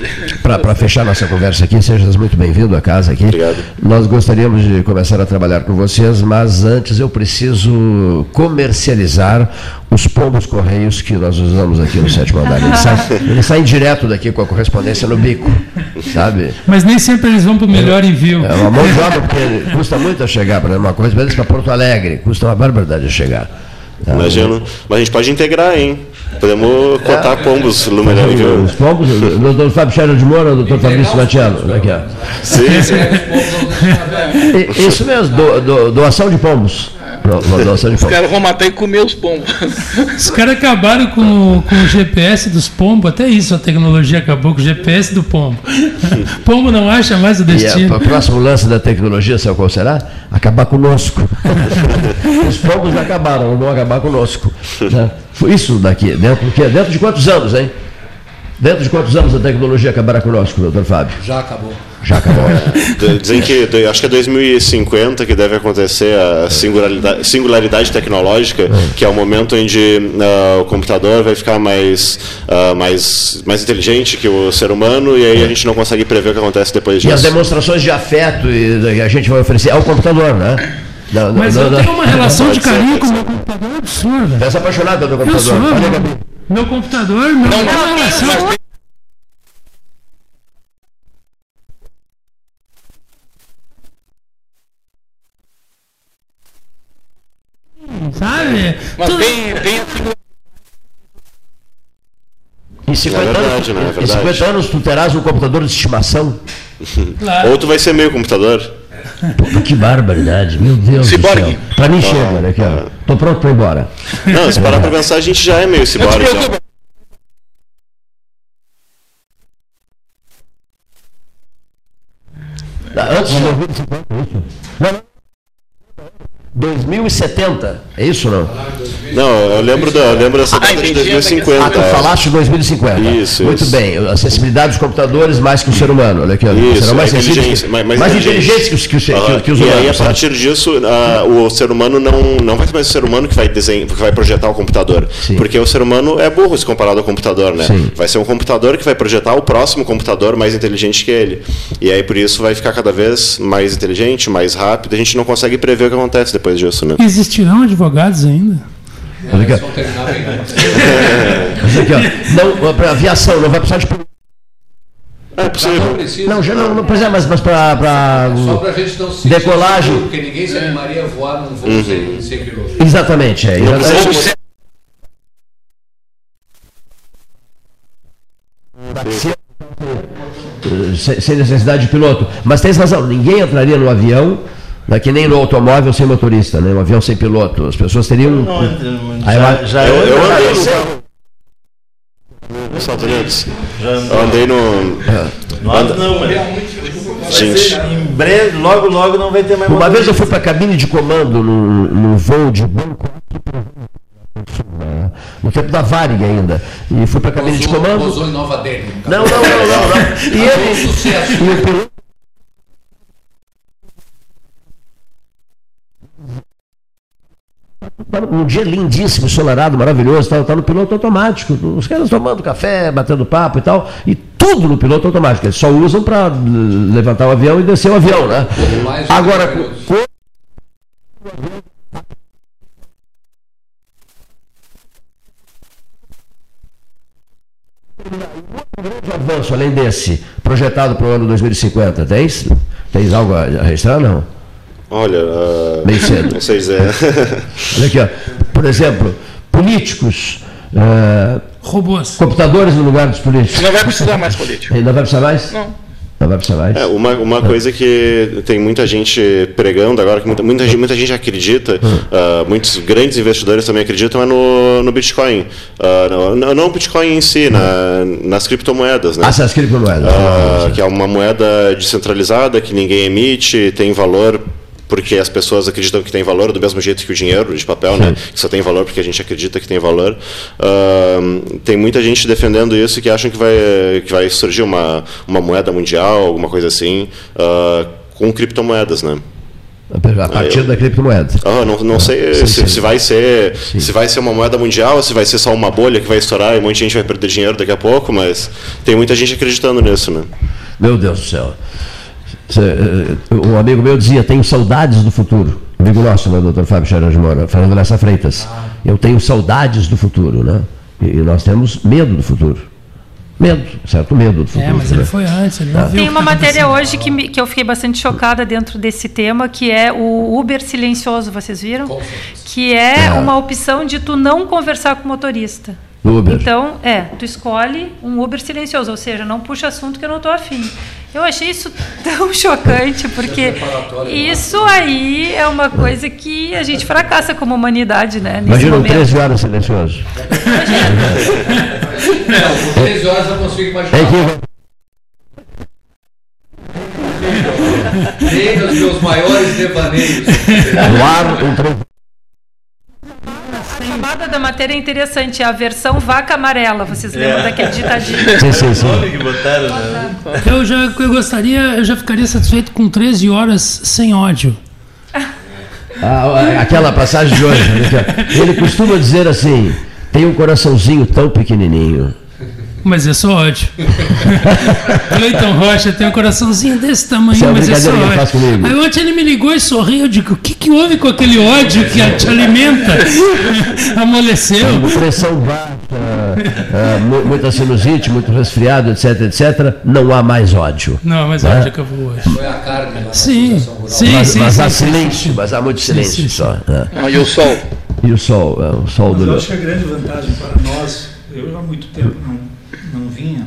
[SPEAKER 1] Para fechar nossa conversa aqui, sejas muito bem-vindo à casa aqui.
[SPEAKER 3] Obrigado.
[SPEAKER 1] Nós gostaríamos de começar a trabalhar com vocês, mas antes eu preciso comercializar os pombos correios que nós usamos aqui no sétimo andar. Eles saem, eles saem direto daqui com a correspondência no bico, sabe?
[SPEAKER 2] Mas nem sempre eles vão para o melhor envio.
[SPEAKER 1] É uma mão de obra, porque custa muito a chegar, para uma coisa, mas para Porto Alegre, custa uma barbaridade a chegar.
[SPEAKER 3] Imagina. Mas a gente pode integrar, hein? Podemos cotar pombos Lumelhão aqui.
[SPEAKER 1] Os pombos, doutor Fábio Scherer de Moura, doutor Fabrício Matiello. Aqui, ó.
[SPEAKER 3] Sim, sim.
[SPEAKER 1] Isso mesmo, do- do- doação de pombos.
[SPEAKER 7] Os caras vão matar e comer os pombos.
[SPEAKER 2] Os caras acabaram com, com o GPS dos pombos, até isso a tecnologia acabou com o GPS do pombo. pombo não acha mais o
[SPEAKER 1] E
[SPEAKER 2] destino.
[SPEAKER 1] a- o próximo lance da tecnologia, sabe qual será? Acabar conosco. Os pombos acabaram, vão acabar conosco. né? Foi isso daqui, quê? dentro de quantos anos, hein? Dentro de quantos anos a tecnologia acabará conosco, doutor Fábio?
[SPEAKER 8] Já acabou.
[SPEAKER 1] Já acabou.
[SPEAKER 3] Dizem que acho que é 2050 que deve acontecer a singularidade, singularidade tecnológica, que é o momento onde ah, o computador vai ficar mais, ah, mais, mais inteligente que o ser humano e aí a gente não consegue prever o que acontece depois
[SPEAKER 1] E as
[SPEAKER 3] disso.
[SPEAKER 1] demonstrações de afeto e- que a gente vai oferecer ao computador, né? Não, não,
[SPEAKER 2] Mas
[SPEAKER 1] não,
[SPEAKER 2] eu
[SPEAKER 1] não.
[SPEAKER 2] tenho uma relação de
[SPEAKER 3] Pode ser,
[SPEAKER 2] carinho
[SPEAKER 3] pode
[SPEAKER 2] com o
[SPEAKER 3] ser.
[SPEAKER 2] meu computador absurda.
[SPEAKER 1] Pensa apaixonado pelo
[SPEAKER 2] Eu
[SPEAKER 1] computador.
[SPEAKER 2] sou,
[SPEAKER 1] Olha,
[SPEAKER 2] meu,
[SPEAKER 1] Gabi.
[SPEAKER 2] meu computador, meu,
[SPEAKER 7] Não,
[SPEAKER 2] minha
[SPEAKER 7] não,
[SPEAKER 2] relação.
[SPEAKER 7] mas
[SPEAKER 2] Sabe?
[SPEAKER 7] Mas
[SPEAKER 2] Tu-
[SPEAKER 7] tem, tem assim,
[SPEAKER 1] Em 50,
[SPEAKER 3] É verdade,
[SPEAKER 1] anos,
[SPEAKER 3] né? É
[SPEAKER 1] em
[SPEAKER 3] verdade.
[SPEAKER 1] 50 anos tu terás um computador de estimação.
[SPEAKER 2] Claro.
[SPEAKER 3] Ou tu vai ser meio computador.
[SPEAKER 1] Pô, que barbaridade, meu Deus
[SPEAKER 7] Ciborgue.
[SPEAKER 1] do céu. Pra mim chega, né? Aqui, ó. Tô pronto pra ir embora.
[SPEAKER 3] Não, se parar pra pensar, a gente já é meio ciborgue. já.
[SPEAKER 1] Antes de 2050, é isso? Não, não. 2070, é isso ou não?
[SPEAKER 3] Não, eu lembro, da, eu lembro dessa data de
[SPEAKER 7] entendi,
[SPEAKER 3] 2050.
[SPEAKER 1] Ah, tu
[SPEAKER 3] é.
[SPEAKER 1] falaste de 2050.
[SPEAKER 3] Isso,
[SPEAKER 1] Muito
[SPEAKER 3] isso.
[SPEAKER 1] bem. Acessibilidade dos computadores mais que o ser humano. Olha aqui, ó.
[SPEAKER 3] Isso,
[SPEAKER 1] Serão mais
[SPEAKER 3] é
[SPEAKER 1] que-
[SPEAKER 3] mais,
[SPEAKER 1] mais,
[SPEAKER 3] mais
[SPEAKER 1] inteligentes que os, que os, que que os
[SPEAKER 3] e aí, a
[SPEAKER 1] humanos. tá?
[SPEAKER 3] partir disso, ah, o ser humano não, não vai ser mais o ser humano que vai, desenhar, que vai projetar o computador.
[SPEAKER 1] Sim.
[SPEAKER 3] Porque o ser humano é burro se comparado ao computador, né?
[SPEAKER 1] Sim.
[SPEAKER 3] Vai ser um computador que vai projetar o próximo computador mais inteligente que ele. E aí, por isso, vai ficar cada vez mais inteligente, mais rápido. A gente não consegue prever o que acontece depois disso, né?
[SPEAKER 2] Existirão advogados ainda?
[SPEAKER 8] Antes.
[SPEAKER 1] Olha aqui, ó. Não, para aviação, não vai precisar de.
[SPEAKER 3] É
[SPEAKER 8] Não
[SPEAKER 3] possível.
[SPEAKER 8] precisa.
[SPEAKER 1] Não, já não, não precisa, mas, mas para.
[SPEAKER 8] Só pra gente não se
[SPEAKER 1] Decolagem.
[SPEAKER 8] sentir Porque ninguém se animaria a voar num voo sem, sem piloto.
[SPEAKER 1] Exatamente, é. exatamente.
[SPEAKER 3] precisa
[SPEAKER 1] sem necessidade de piloto. Mas tens razão, ninguém entraria no avião, né, que nem no automóvel sem motorista, né? Um avião sem piloto. As pessoas teriam.
[SPEAKER 6] Não,
[SPEAKER 1] Aí
[SPEAKER 6] já, já,
[SPEAKER 3] Eu, eu andei no nos Estados Unidos.
[SPEAKER 6] já-
[SPEAKER 3] Eu andei no.
[SPEAKER 6] Nós não, mas
[SPEAKER 3] Gente.
[SPEAKER 6] em breve, logo, logo não vai ter mais
[SPEAKER 1] Uma vez eu fui para a cabine de comando num, num voo de Bangkok no tempo da Varig ainda. E fui para a cabine de comando.
[SPEAKER 8] Pousou em Nova Delhi.
[SPEAKER 1] Não, não, não, não, não. E ele.
[SPEAKER 8] sucesso.
[SPEAKER 1] E o piloto. Um dia lindíssimo, ensolarado, maravilhoso, tá, tá no piloto automático. Os caras tomando café, batendo papo e tal, e tudo no piloto automático. Eles só usam para levantar o avião e descer o avião, né? Agora,
[SPEAKER 8] 30 minutos.
[SPEAKER 1] co- Um grande avanço além desse, projetado para o ano 2050, tens? Tens algo a a registrar? Não.
[SPEAKER 3] Olha. ah,
[SPEAKER 1] Bem cedo.
[SPEAKER 3] Não sei dizer.
[SPEAKER 1] Olha aqui, ó. Por exemplo, políticos, eh,
[SPEAKER 2] Robôs.
[SPEAKER 1] computadores no lugar dos políticos.
[SPEAKER 7] Não vai precisar mais político.
[SPEAKER 1] Ainda vai precisar mais?
[SPEAKER 7] Não.
[SPEAKER 1] Não vai precisar mais?
[SPEAKER 3] É, uma, uma coisa que tem muita gente pregando agora, que muita, muita, gente- muita gente acredita, ah, muitos grandes investidores também acreditam, é no, no Bitcoin. Ah, não, não não o Bitcoin em si, na, nas criptomoedas. Né?
[SPEAKER 1] Ah, essas criptomoedas.
[SPEAKER 3] Ah, que é uma moeda descentralizada que ninguém emite, tem valor porque as pessoas acreditam que tem valor do mesmo jeito que o dinheiro de papel, né? Que só tem valor porque a gente acredita que tem valor. Ah, tem muita gente defendendo isso que acham que vai que vai surgir uma uma moeda mundial, alguma coisa assim, ah, com criptomoedas, né?
[SPEAKER 1] A partir
[SPEAKER 3] eu-
[SPEAKER 1] da criptomoeda.
[SPEAKER 3] Ah, não, não sei
[SPEAKER 1] Sim,
[SPEAKER 3] se,
[SPEAKER 1] sim.
[SPEAKER 3] se vai ser se vai ser uma moeda mundial, se vai ser só uma bolha que vai estourar e um monte de gente vai perder dinheiro daqui a pouco, mas tem muita gente acreditando nisso, né?
[SPEAKER 1] Meu Deus do céu. Cê, eh, Um amigo meu dizia, tenho saudades do futuro. Amigo nosso, né, doutor Fábio Charan de Moura, Fernando Lessa Freitas. Eu tenho saudades do futuro, né? E nós temos medo do futuro. Medo, certo medo do futuro.
[SPEAKER 2] É, mas
[SPEAKER 1] né?
[SPEAKER 2] ele foi antes, ele não viu
[SPEAKER 5] Tem uma
[SPEAKER 2] tá
[SPEAKER 5] matéria hoje que, me- que eu fiquei bastante chocada dentro desse tema, que é o Uber silencioso, vocês viram? Que é,
[SPEAKER 1] É.
[SPEAKER 5] uma opção de tu não conversar com o motorista.
[SPEAKER 1] No Uber.
[SPEAKER 5] Então, é, tu escolhe um Uber silencioso, ou seja, não puxa assunto que eu não estou afim. Eu achei isso tão chocante, porque
[SPEAKER 8] preparatório,
[SPEAKER 5] isso aí é uma coisa que a gente fracassa como humanidade, né? Nesse
[SPEAKER 1] Imagina
[SPEAKER 5] momento.
[SPEAKER 1] 13 horas silencioso.
[SPEAKER 8] Não, por 13 horas eu consigo imaginar.
[SPEAKER 1] É que
[SPEAKER 8] Nem nos meus maiores devaneios.
[SPEAKER 1] no ar, um
[SPEAKER 5] chamada da matéria é interessante, é a versão vaca amarela. Vocês lembram daquele ditadinho?
[SPEAKER 1] Sim, sim, sim.
[SPEAKER 6] que botaram, né?
[SPEAKER 2] Eu já eu gostaria, eu já ficaria satisfeito com 13 horas sem ódio.
[SPEAKER 1] Ah, aquela passagem de hoje. né, ó, Ele costuma dizer assim: tem um coraçãozinho tão pequenininho.
[SPEAKER 2] Mas é só ódio. Cleiton Rocha tem um coraçãozinho desse tamanho,
[SPEAKER 1] é
[SPEAKER 2] mas é
[SPEAKER 1] ele faz
[SPEAKER 2] ódio. Aí ontem ele me ligou e sorriu. Eu digo: o que, que houve com aquele ódio que te alimenta? Amoleceu.
[SPEAKER 1] Pressão baixa, mu- muita sinusite, muito resfriado, etc, etc. Não há mais ódio.
[SPEAKER 2] Não, mas
[SPEAKER 1] Né?
[SPEAKER 2] ódio acabou hoje.
[SPEAKER 8] Foi a carne lá na
[SPEAKER 2] Sim, sim,
[SPEAKER 1] Mas,
[SPEAKER 2] sim.
[SPEAKER 1] mas
[SPEAKER 2] sim,
[SPEAKER 1] há
[SPEAKER 2] sim.
[SPEAKER 1] silêncio, mas há muito silêncio
[SPEAKER 2] sim, sim.
[SPEAKER 1] só. né?
[SPEAKER 7] Ah, e o sol?
[SPEAKER 1] E o sol, é, o sol
[SPEAKER 9] Mas eu
[SPEAKER 1] do.
[SPEAKER 9] acho que a grande vantagem para nós, eu há muito tempo não vinha,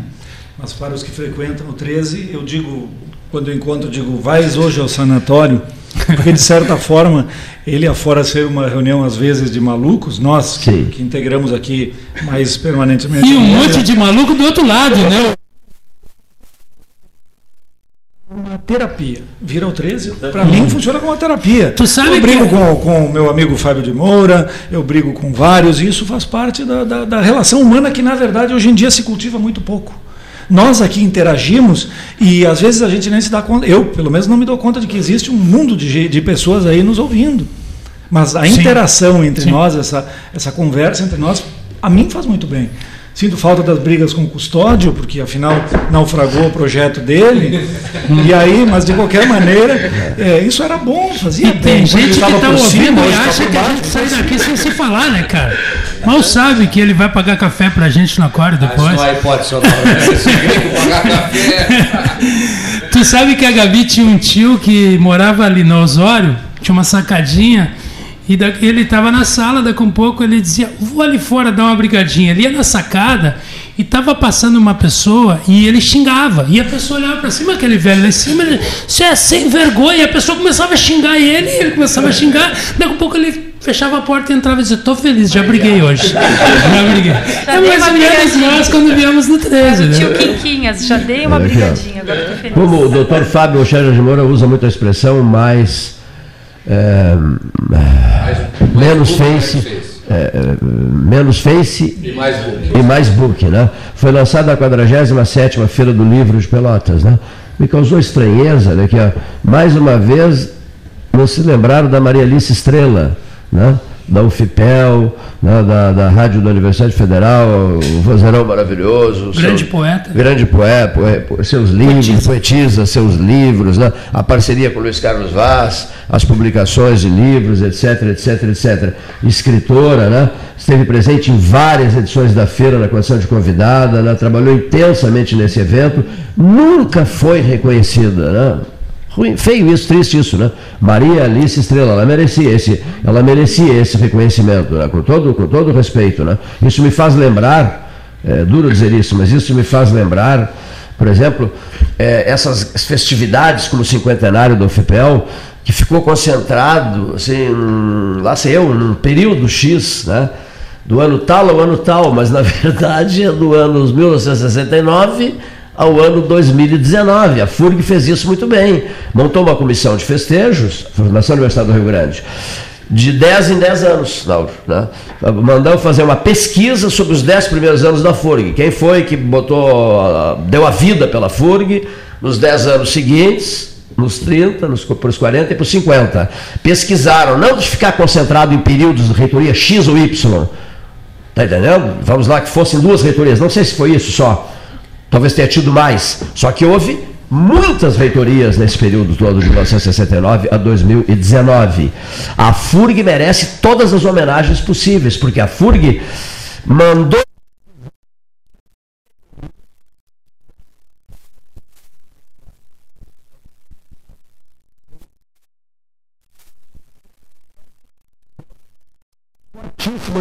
[SPEAKER 9] mas para os que frequentam o 13, eu digo, quando eu encontro, eu digo, vais hoje ao sanatório, porque de certa forma, ele afora ser uma reunião às vezes de malucos, nós que, que integramos aqui mais permanentemente.
[SPEAKER 2] E um monte de maluco do outro lado, né?
[SPEAKER 9] uma terapia. Vira o 13, para mim funciona como uma terapia.
[SPEAKER 2] Tu sabe
[SPEAKER 9] eu brigo
[SPEAKER 2] que-
[SPEAKER 9] com, com o meu amigo Fábio de Moura, eu brigo com vários, e isso faz parte da, da, da relação humana que, na verdade, hoje em dia se cultiva muito pouco. Nós aqui interagimos e às vezes a gente nem se dá conta, eu pelo menos não me dou conta de que existe um mundo de, de pessoas aí nos ouvindo. Mas a
[SPEAKER 2] Sim.
[SPEAKER 9] interação entre
[SPEAKER 2] Sim.
[SPEAKER 9] nós, essa, essa conversa entre nós, a mim faz muito bem. Sinto falta das brigas com o custódio, porque afinal naufragou o projeto dele. e aí, mas de qualquer maneira, é, isso era bom, fazia
[SPEAKER 2] E
[SPEAKER 9] bem.
[SPEAKER 2] tem gente que tá
[SPEAKER 9] por
[SPEAKER 2] ouvindo
[SPEAKER 9] cima,
[SPEAKER 2] e
[SPEAKER 9] tá
[SPEAKER 2] acha que a gente sai daqui sem se falar, né, cara? Mal sabe que ele vai pagar café pra gente no aquário
[SPEAKER 8] Mas
[SPEAKER 2] depois.
[SPEAKER 8] não senhor Lauro. Esse gringo pagar café.
[SPEAKER 2] Tu sabe que a Gabi tinha um tio que morava ali no Osório, tinha uma sacadinha, e da- ele estava na sala, daqui a um pouco ele dizia, vou ali fora dar uma brigadinha. Ele ia na sacada e estava passando uma pessoa e ele xingava. E a pessoa olhava para cima, aquele velho lá em cima, ele, você é sem vergonha. E a pessoa começava a xingar ele, ele começava a xingar, daqui a pouco ele fechava a porta e entrava e dizia, tô feliz, já briguei hoje. Já briguei. É
[SPEAKER 5] dei
[SPEAKER 2] mais ou menos nós quando viemos no 13, né?
[SPEAKER 5] Tio Quinquinhas, já dei uma
[SPEAKER 1] ó.
[SPEAKER 5] brigadinha, agora estou feliz.
[SPEAKER 1] Como o doutor Fábio Oxéria de Moura usa muito a expressão mais. É,
[SPEAKER 8] Mais-
[SPEAKER 1] menos
[SPEAKER 8] book, mais
[SPEAKER 1] face,
[SPEAKER 8] face.
[SPEAKER 1] é, é, menos face
[SPEAKER 8] E mais book.
[SPEAKER 1] e mais book, né? Foi lançada a 47ª Feira do Livro de Pelotas, né? Me causou estranheza, né? Que, ó, mais uma vez, não se lembraram da Maria Alice Estrela, né? Da UFIPEL, né? da, da Rádio da Universidade Federal, o vozeirão maravilhoso.
[SPEAKER 2] Grande
[SPEAKER 1] seu-
[SPEAKER 2] poeta.
[SPEAKER 1] Grande poeta, poe- seus livros, poetisa. seus livros, né? a parceria com Luiz Carlos Vaz, as publicações de livros, etc, etc, etc. Escritora, né? esteve presente em várias edições da feira na condição de convidada, né? trabalhou intensamente nesse evento, nunca foi reconhecida. Né? Ruim, feio isso, triste isso, né? Maria Alice Estrela, ela merecia esse, ela merecia esse reconhecimento, né? com, todo, com todo respeito. Né? Isso me faz lembrar, é duro dizer isso, mas isso me faz lembrar, por exemplo, é, essas festividades como o cinquentenário do FIPEL, que ficou concentrado, assim, num- lá sei eu, num período X, né? do ano tal ao ano tal, mas na verdade é do ano 1969 ao ano 2019. A FURG fez isso muito bem. Montou uma comissão de festejos, Fundação Universidade do Rio Grande, de 10 em 10 anos, Lauro. Né? Fazer uma pesquisa sobre os 10 primeiros anos da FURG. Quem foi que botou, deu a vida pela FURG nos 10 anos seguintes, nos 30, nos, os 40 e para os 50. Pesquisaram, não de ficar concentrado em períodos de reitoria X ou Y. Está entendendo? Vamos lá, que fossem duas reitorias. Não sei se foi isso só. Talvez tenha tido mais. Só que houve muitas reitorias nesse período todo de 1969 a 2019. A FURG merece todas as homenagens possíveis, porque a FURG mandou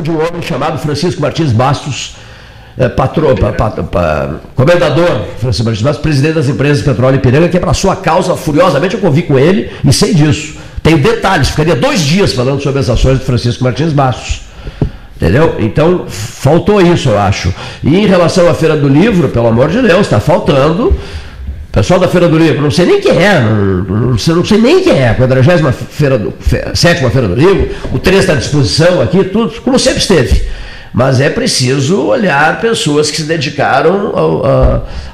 [SPEAKER 1] de um homem chamado Francisco Martins Bastos, é, patrão, pa, pa, pa, comendador Francisco Martins presidente das empresas de petróleo Ipiranga, que abraçou a causa furiosamente. Eu convi com ele e sei disso. Tenho detalhes, ficaria dois dias falando sobre as ações do Francisco Martins Bastos. Entendeu? Então, faltou isso, eu acho. E em relação à Feira do Livro, pelo amor de Deus, está faltando. Pessoal da Feira do Livro, não sei nem quem é, não, sei, não sei nem quem é, a 47 feira Feira do Livro, o trecho está à disposição aqui, tudo, como sempre esteve. Mas é preciso olhar pessoas que se dedicaram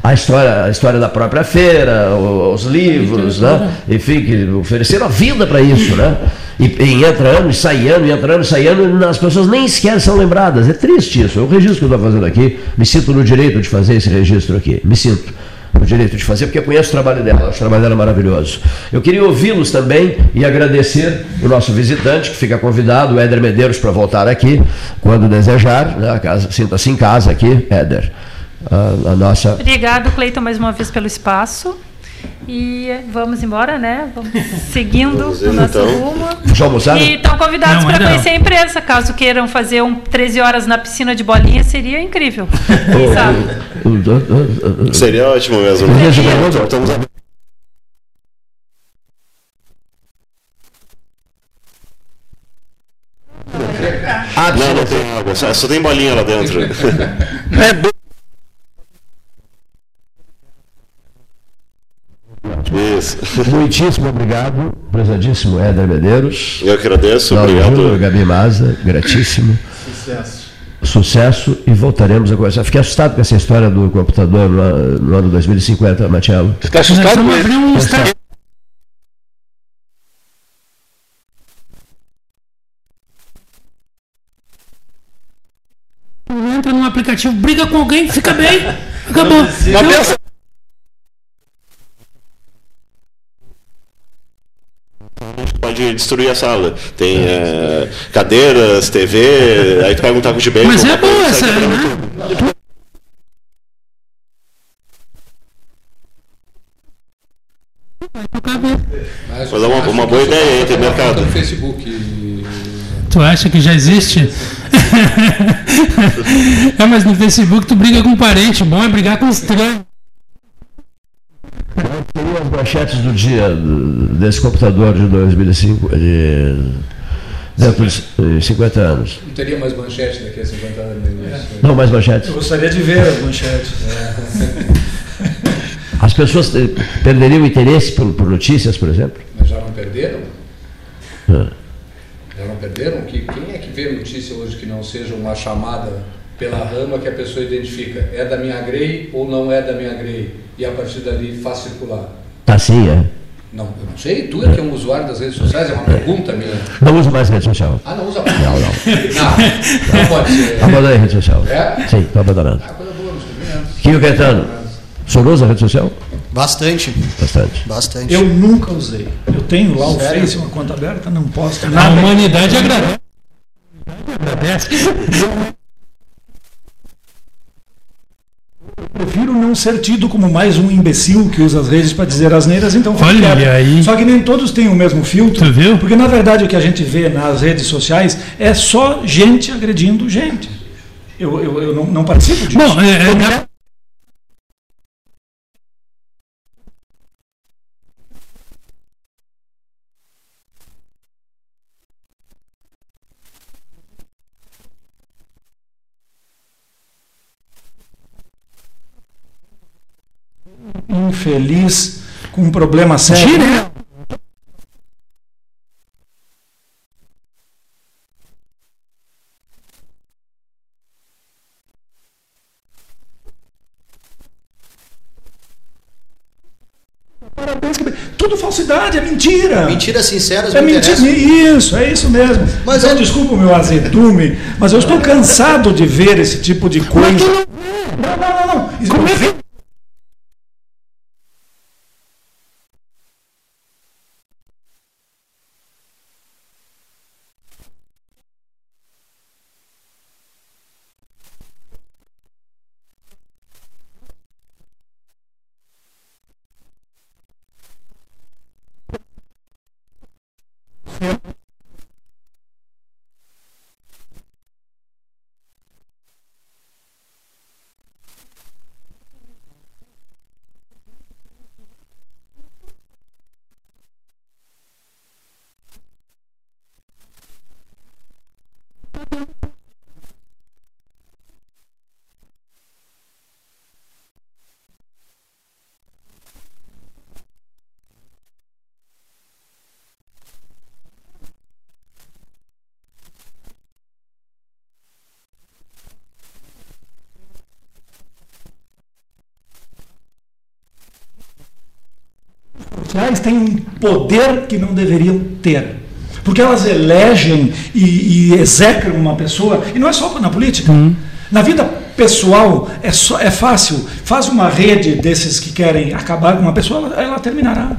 [SPEAKER 1] à história, à história da própria feira, aos livros, né? enfim, que ofereceram a vida para isso. Né? E, e entra ano, e sai ano, e entra ano, e sai ano, e as pessoas nem sequer são lembradas. É triste isso. É o registro que eu estou fazendo aqui. Me sinto no direito de fazer esse registro aqui. Me sinto o direito de fazer, porque eu conheço o trabalho dela, o trabalho dela maravilhoso. Eu queria ouvi-los também e agradecer o nosso visitante, que fica convidado, o Éder Medeiros, para voltar aqui, quando desejar. Né? Sinta-se em casa aqui, Éder. A, a nossa...
[SPEAKER 5] Obrigado, Cleiton, mais uma vez pelo espaço. E vamos embora, né? Vamos seguindo vamos o nosso então. rumo.
[SPEAKER 1] Já almoçaram?
[SPEAKER 5] E estão convidados para conhecer a empresa. Caso queiram fazer um 13 horas na piscina de bolinha, seria incrível.
[SPEAKER 3] seria ótimo mesmo. Né? Estamos Ah, não, não tem água, só tem bolinha lá dentro. Não é bom.
[SPEAKER 1] Isso. Muitíssimo obrigado, prezadíssimo Éder Medeiros.
[SPEAKER 3] Eu agradeço, obrigado. Júnior,
[SPEAKER 1] Gabi Maza, gratíssimo.
[SPEAKER 6] Sucesso.
[SPEAKER 1] Sucesso e voltaremos a conversar. Fiquei assustado com essa história do computador no, no ano 2050, Matiello.
[SPEAKER 7] Você está assustado com isso?
[SPEAKER 2] Entra num aplicativo, briga com alguém, fica bem. Acabou.
[SPEAKER 3] Não, pode destruir a sala. Tem é, cadeiras, TV, aí tu pega um taco de bacon.
[SPEAKER 2] Mas é bom essa, né?
[SPEAKER 3] Mas é uma, uma boa ideia aí, tem mercado.
[SPEAKER 8] No Facebook.
[SPEAKER 2] Tu acha que já existe? é, mas no Facebook tu briga com um parente, bom é brigar com estranho.
[SPEAKER 1] Quais seriam as manchetes do dia desse computador de 2005, de, dentro de 50 anos?
[SPEAKER 8] Não teria mais manchetes daqui a 50 anos? Né?
[SPEAKER 1] Não, mais manchetes.
[SPEAKER 9] Eu gostaria de ver as manchetes.
[SPEAKER 1] As pessoas perderiam interesse por, por, notícias, por exemplo?
[SPEAKER 8] Mas já não perderam? Ah. Já não perderam? Que, quem é que vê notícia hoje que não seja uma chamada pela rama que a pessoa identifica? É da minha grei ou não é da minha grei? e a partir dali faz circular.
[SPEAKER 1] Tá é?
[SPEAKER 8] Não, eu não sei. Tu é que é um usuário das redes sociais, é uma pergunta minha.
[SPEAKER 1] Não uso mais rede social.
[SPEAKER 8] Ah, não usa mais? Não, não. não, não pode ser.
[SPEAKER 1] Abandonei a rede social. É? Sim, estou abandonando. Ah, coisa boa, nos Kio Caetano, o senhor usa a rede social?
[SPEAKER 10] Bastante.
[SPEAKER 1] Bastante.
[SPEAKER 10] Bastante.
[SPEAKER 9] Eu nunca usei. Eu tenho lá o Sério? Face, uma conta aberta, não posto
[SPEAKER 2] nada. A humanidade agradece. Agradece.
[SPEAKER 9] Prefiro não ser tido como mais um imbecil que usa as redes para dizer asneiras, então
[SPEAKER 2] Olha aí.
[SPEAKER 9] Só que nem todos têm o mesmo filtro.
[SPEAKER 2] Tu viu?
[SPEAKER 9] Porque na verdade o que a gente vê nas redes sociais é só gente agredindo gente. Eu, eu, eu não, não participo disso.
[SPEAKER 2] Bom, é, é,
[SPEAKER 9] infeliz com um problema sério. Tira. Tudo falsidade, é mentira.
[SPEAKER 10] Mentiras sinceras
[SPEAKER 9] é mentira. Isso, é isso mesmo. Mas eu, desculpa o meu azedume, mas eu estou cansado de ver esse tipo de coisa. Não, não, não, não. Como é que... sociais têm um poder que não deveriam ter. Porque elas elegem e, e execram uma pessoa, e não é só na política. Na vida pessoal é, só, é fácil. Faz uma rede desses que querem acabar com uma pessoa, ela, ela terminará.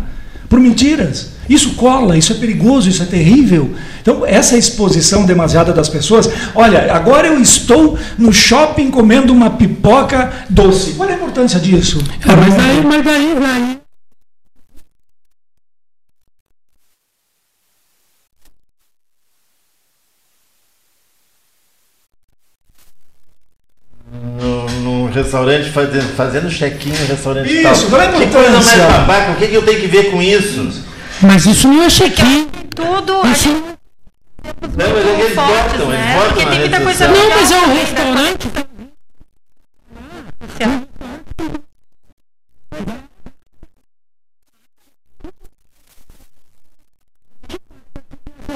[SPEAKER 9] Por mentiras. Isso cola, isso é perigoso, isso é terrível. Então, essa exposição demasiada das pessoas. Olha, agora eu estou no shopping comendo uma pipoca doce. Qual é a importância disso?
[SPEAKER 2] É, mas daí, mas daí, daí.
[SPEAKER 6] No, num restaurante fazendo, fazendo check-in no restaurante
[SPEAKER 9] Isso,
[SPEAKER 6] tal.
[SPEAKER 9] qual é a
[SPEAKER 6] Que coisa mais babaca, o que, que eu tenho que ver com isso?
[SPEAKER 2] Mas isso não é check-in.
[SPEAKER 5] Tudo
[SPEAKER 2] Isso...
[SPEAKER 5] gente
[SPEAKER 6] Não, mas é que eles
[SPEAKER 5] fortes,
[SPEAKER 6] botam,
[SPEAKER 5] né?
[SPEAKER 6] eles botam
[SPEAKER 5] tem muita
[SPEAKER 6] rede
[SPEAKER 5] coisa.
[SPEAKER 2] Não, mas é um restaurante.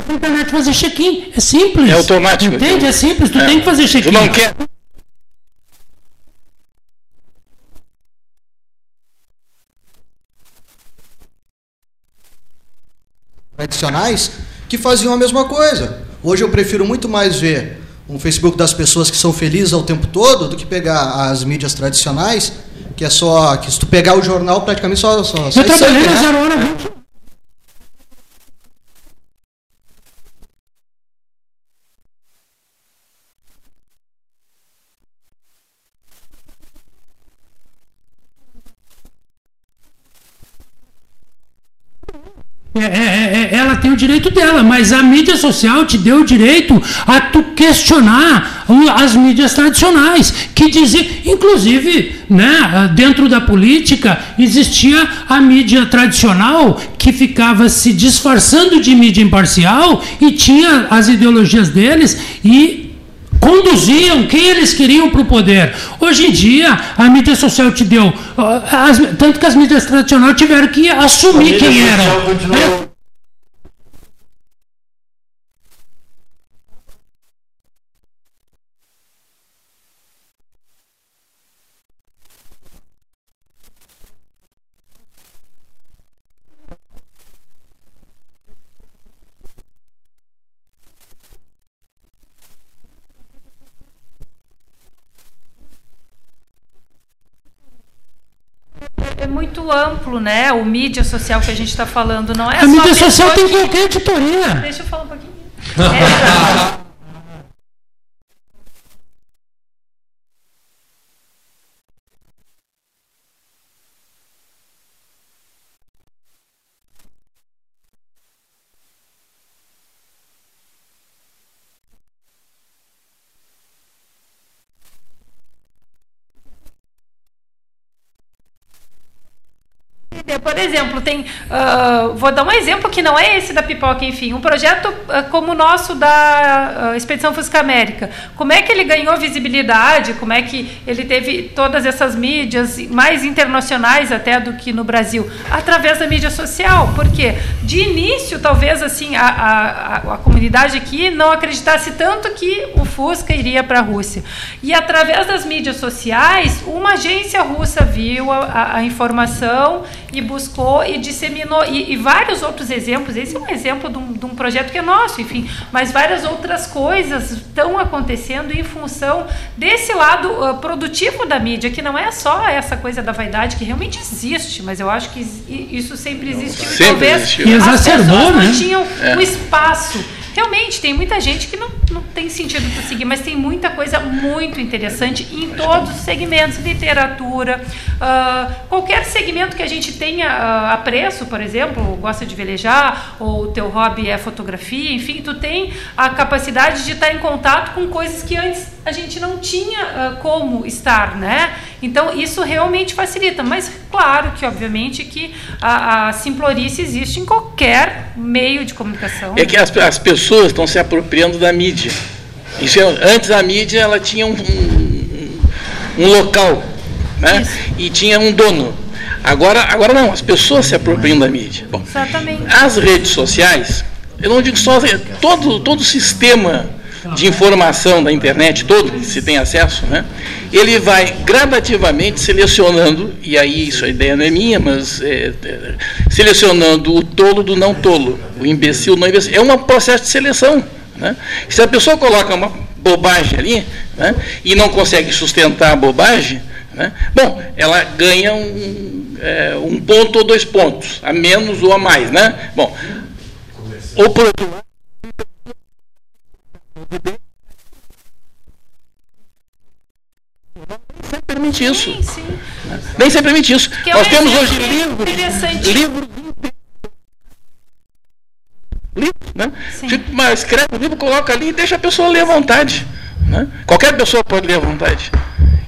[SPEAKER 2] Na internet fazer check-in. É simples.
[SPEAKER 7] É automático.
[SPEAKER 2] Entende? É simples. Tu
[SPEAKER 7] É.
[SPEAKER 2] tem que fazer
[SPEAKER 7] Tu
[SPEAKER 2] check-in.
[SPEAKER 7] não quer.
[SPEAKER 10] Tradicionais que faziam a mesma coisa. Hoje eu prefiro muito mais ver um Facebook das pessoas que são felizes ao tempo todo do que pegar as mídias tradicionais, que é só que se tu pegar o jornal praticamente só só
[SPEAKER 2] Eu trabalhei na
[SPEAKER 10] né?
[SPEAKER 2] Zero Hora 20. É, é, é, é, ela tem o direito dela, mas a mídia social te deu o direito a tu questionar as mídias tradicionais, que diziam, inclusive, né, dentro da política existia a mídia tradicional que ficava se disfarçando de mídia imparcial e tinha as ideologias deles e conduziam quem eles queriam para o poder. Hoje em dia, a mídia social te deu. as- tanto que as mídias tradicionais tiveram que assumir quem
[SPEAKER 6] social
[SPEAKER 2] eram.
[SPEAKER 6] continua-
[SPEAKER 5] é muito amplo, né? O mídia social que a gente está falando não é
[SPEAKER 2] A
[SPEAKER 5] só
[SPEAKER 2] mídia
[SPEAKER 5] pessoa
[SPEAKER 2] social tem
[SPEAKER 5] que-
[SPEAKER 2] qualquer editoria.
[SPEAKER 5] Deixa eu falar um pouquinho. É, entender. Por exemplo, tem. ah, vou dar um exemplo que não é esse da pipoca, enfim. Um projeto ah, como o nosso da ah, Expedição Fusca América. Como é que ele ganhou visibilidade? Como é que ele teve todas essas mídias, mais internacionais até do que no Brasil? Através da mídia social. Por quê? De início, talvez assim, a, a, a, comunidade aqui não acreditasse tanto que o Fusca iria para a Rússia. E através das mídias sociais, uma agência russa viu a- a informação e buscou e disseminou. E, e vários outros exemplos. Esse é um exemplo de um, de um projeto que é nosso, enfim. Mas várias outras coisas estão acontecendo em função desse lado ah, produtivo da mídia, que não é só essa coisa da vaidade, que realmente existe, mas eu acho que isso sempre existiu.
[SPEAKER 7] Sempre
[SPEAKER 5] e talvez
[SPEAKER 7] existiu.
[SPEAKER 2] E
[SPEAKER 5] as
[SPEAKER 2] exacerbou,
[SPEAKER 5] pessoas
[SPEAKER 2] né?
[SPEAKER 5] não tinham
[SPEAKER 7] É.
[SPEAKER 5] o espaço. Realmente, tem muita gente que não, não tem sentido para seguir, mas tem muita coisa muito interessante em todos os segmentos, literatura, ah, qualquer segmento que a gente tenha ah, apreço, por exemplo, gosta de velejar, ou o teu hobby é fotografia, enfim, tu tem a capacidade de estar em contato com coisas que antes a gente não tinha ah, como estar, né? Então, isso realmente facilita, mas claro que, obviamente, que a, a simplorice existe em qualquer meio de comunicação.
[SPEAKER 7] É que as, as pessoas estão se apropriando da mídia. Isso é- antes a mídia ela tinha um, um, um local, né?
[SPEAKER 5] Isso.
[SPEAKER 7] E tinha um dono. Agora, agora não, as pessoas se apropriam da mídia. Bom,
[SPEAKER 5] Exatamente.
[SPEAKER 7] as redes sociais, eu não digo só todo todo o sistema de informação da internet todo, que se tem acesso, né, ele vai gradativamente selecionando, e aí isso a ideia não é minha, mas é, é, selecionando o tolo do não tolo, o imbecil não imbecil. É um processo de seleção. Né? Se a pessoa coloca uma bobagem ali né, e não consegue sustentar a bobagem, né, bom, ela ganha um, é, um ponto ou dois pontos, a menos ou a mais. Né? Bom, ou por outro lado, permite isso.
[SPEAKER 5] Sim, sim.
[SPEAKER 7] Nem sempre permite isso.
[SPEAKER 5] Que é
[SPEAKER 7] Nós
[SPEAKER 5] um
[SPEAKER 7] temos hoje livros, livros livros, né? Tipo, mas escreve o livro, coloca ali e deixa a pessoa ler à vontade. Né? Qualquer pessoa pode ler à vontade.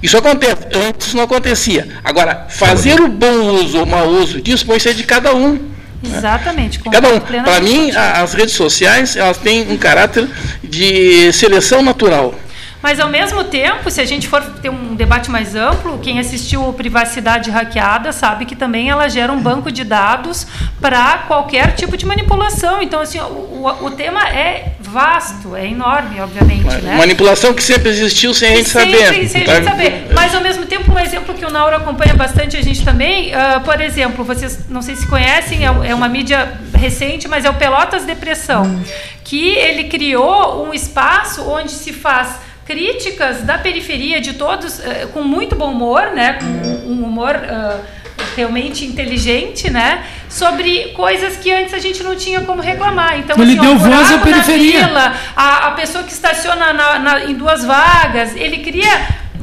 [SPEAKER 7] Isso acontece. Antes não acontecia. Agora, fazer o bom uso ou o mau uso disso pode ser de cada um.
[SPEAKER 5] Exatamente.
[SPEAKER 7] Cada um. Para mim, as redes sociais elas têm um caráter de seleção natural.
[SPEAKER 5] Mas ao mesmo tempo, se a gente for ter um debate mais amplo, quem assistiu Privacidade Hackeada sabe que também ela gera um banco de dados para qualquer tipo de manipulação. Então, assim, o, o, o tema é vasto, é enorme, obviamente. Né?
[SPEAKER 7] Manipulação que sempre existiu sem a gente
[SPEAKER 5] Sempre,
[SPEAKER 7] saber.
[SPEAKER 5] sem a
[SPEAKER 7] tá?
[SPEAKER 5] gente saber. Mas ao mesmo tempo, um exemplo que o Nauro acompanha bastante a gente também, ah, por exemplo, vocês não sei se conhecem, é, é uma mídia recente, mas é o Pelotas Depressão, que ele criou um espaço onde se faz críticas da periferia de todos eh, com muito bom humor, né, com um humor ah, realmente inteligente, né, sobre coisas que antes a gente não tinha como reclamar. Então,
[SPEAKER 2] Ele
[SPEAKER 5] assim,
[SPEAKER 2] deu voz à periferia.
[SPEAKER 5] vila, a, a pessoa que estaciona na- na- em duas vagas, ele cria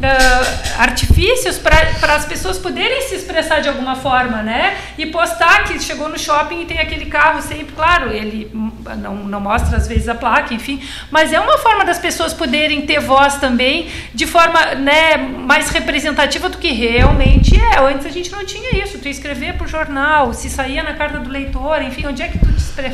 [SPEAKER 5] ah, artifícios para as pessoas poderem se expressar de alguma forma, né? E postar que chegou no shopping e tem aquele carro sempre, claro, ele não, não mostra às vezes a placa, enfim, mas é uma forma das pessoas poderem ter voz também de forma né, mais representativa do que realmente é. Antes a gente não tinha isso, tu escrever para o jornal, se saía na carta do leitor, enfim, onde é que tu te, expre-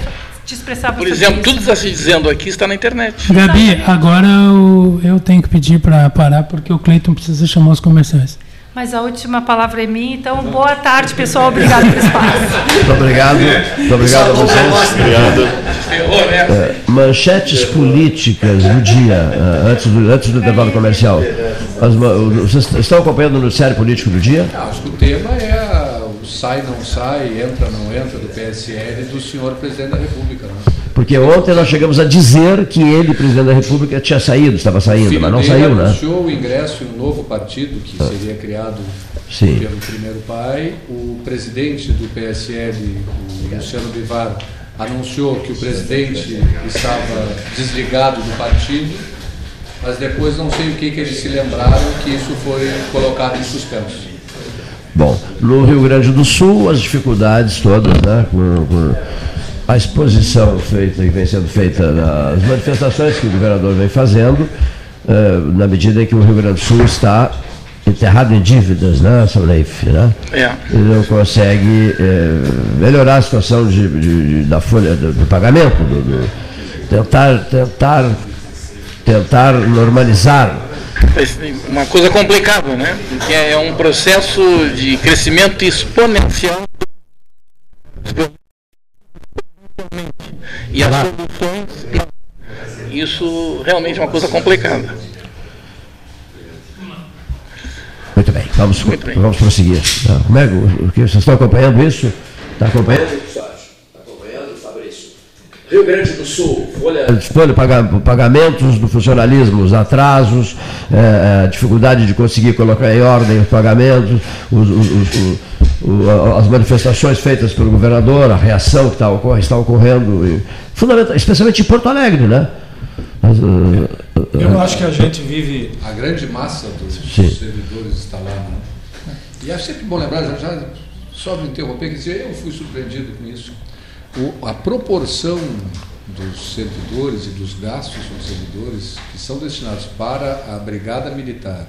[SPEAKER 5] te expressava
[SPEAKER 7] Por exemplo, tudo que está se dizendo aqui está na internet.
[SPEAKER 2] Gabi, agora eu, eu tenho que pedir para parar porque o Cleiton precisa chamar os comerciais.
[SPEAKER 5] Mas a última palavra é minha, então boa tarde, pessoal. Obrigado pelo espaço.
[SPEAKER 1] Muito obrigado. Muito obrigado a vocês.
[SPEAKER 3] Obrigado.
[SPEAKER 1] É, manchetes políticas do dia, é, antes do, antes do intervalo comercial. As vocês estão acompanhando o noticiário político do dia?
[SPEAKER 11] Acho que o tema é a- sai, não sai, entra, não entra do PSL do senhor presidente da República. Né?
[SPEAKER 1] Porque ontem nós chegamos a dizer que ele, presidente da República, tinha saído, estava saindo, mas não saiu, né?
[SPEAKER 11] anunciou o ingresso em um novo partido que seria criado
[SPEAKER 1] Sim.
[SPEAKER 11] pelo primeiro pai. O presidente do PSL, o Luciano Bivar, anunciou que o presidente estava desligado do partido, mas depois não sei o que, que eles se lembraram que isso foi colocado em suspenso.
[SPEAKER 1] Bom, no Rio Grande do Sul, as dificuldades todas, né? Com, com a exposição feita e vem sendo feita nas manifestações que o governador vem fazendo, eh, na medida em que o Rio Grande do Sul está enterrado em dívidas, né, São Leif, né?
[SPEAKER 7] É.
[SPEAKER 1] Ele não consegue eh, melhorar a situação de, de- de- da folha do, do pagamento, do- do- tentar, tentar, tentar normalizar
[SPEAKER 7] Uma coisa complicada, né? Porque é um processo de crescimento exponencial. E as soluções. Isso realmente é uma coisa complicada.
[SPEAKER 1] Muito bem, vamos,
[SPEAKER 7] Muito bem.
[SPEAKER 1] vamos prosseguir. Tá? Como é que, vocês estão acompanhando isso? Está acompanhando? Rio Grande do Sul, folha, folha paga- pagamentos do funcionalismo, os atrasos, eh, a dificuldade de conseguir colocar em ordem os pagamentos, os- os- os- o- o- as manifestações feitas pelo governador, a reação que está, ocorre, está ocorrendo, e, fundamental, especialmente em Porto Alegre, né? As, eh,
[SPEAKER 9] Eu acho que a gente vive.
[SPEAKER 11] A grande massa dos
[SPEAKER 1] Sim.
[SPEAKER 11] servidores está lá. Né? E acho sempre bom lembrar, já, já só me interromper, que dizer, eu fui surpreendido com isso. O- a proporção dos servidores e dos gastos dos servidores que são destinados para a brigada militar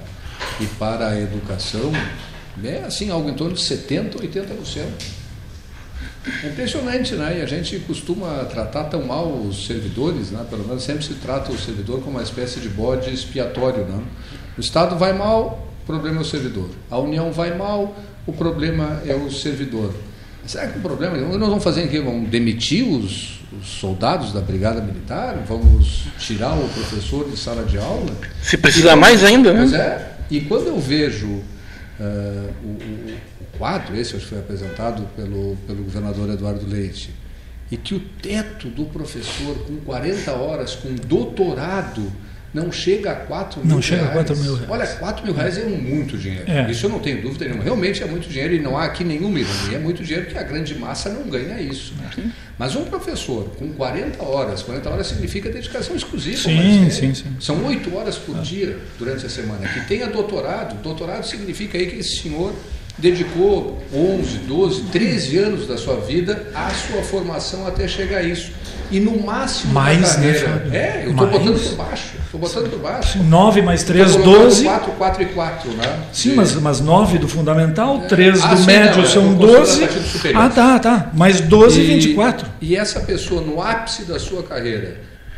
[SPEAKER 11] e para a educação é assim algo em torno de 70, 80%. É impressionante, né? E a gente costuma tratar tão mal os servidores, né? Pelo menos sempre se trata o servidor como uma espécie de bode expiatório, né? O Estado vai mal, o problema é o servidor. A União vai mal, o problema é o servidor.
[SPEAKER 8] Será que o problema é nós vamos fazer aqui? Vamos demitir os, os soldados da Brigada Militar? Vamos tirar o professor de sala de aula?
[SPEAKER 7] Se precisar mais ainda, né?
[SPEAKER 8] Pois é. E quando eu vejo uh, o, o, o, quadro, esse acho que foi apresentado pelo, pelo governador Eduardo Leite, e que o teto do professor com 40 horas, com doutorado, não chega a 4 mil
[SPEAKER 9] Não chega a
[SPEAKER 8] reais.
[SPEAKER 9] 4 mil reais.
[SPEAKER 8] Olha, 4 mil reais é muito dinheiro.
[SPEAKER 9] É.
[SPEAKER 8] Isso eu não tenho dúvida nenhuma. Realmente é muito dinheiro e não há aqui nenhuma ironia. É muito dinheiro porque a grande massa não ganha isso. Mas um professor com 40 horas, 40 horas significa dedicação exclusiva.
[SPEAKER 9] Sim,
[SPEAKER 8] é-
[SPEAKER 9] sim, sim.
[SPEAKER 8] São 8 horas por dia durante a semana. Que tenha doutorado. Doutorado significa aí que esse senhor dedicou 11, 12, 13 anos da sua vida à sua formação até chegar a isso. E no máximo
[SPEAKER 9] Mais,
[SPEAKER 8] da
[SPEAKER 9] né,
[SPEAKER 8] carreira.
[SPEAKER 9] Fábio?
[SPEAKER 8] é, eu estou botando por baixo. Estou botando por baixo.
[SPEAKER 9] 9 mais 3,
[SPEAKER 8] Tô colocando
[SPEAKER 9] 12.
[SPEAKER 8] 4, 4 e 4, né?
[SPEAKER 9] Sim, mas, mas 9 do fundamental, 3
[SPEAKER 8] Ah,
[SPEAKER 9] do
[SPEAKER 8] sim,
[SPEAKER 9] médio
[SPEAKER 8] não, é
[SPEAKER 9] são
[SPEAKER 8] o conselho
[SPEAKER 9] 12.
[SPEAKER 8] da partida superior.
[SPEAKER 9] Ah, tá, tá. Mais 12 e
[SPEAKER 8] E-
[SPEAKER 9] 24.
[SPEAKER 8] E essa pessoa, no ápice da sua carreira,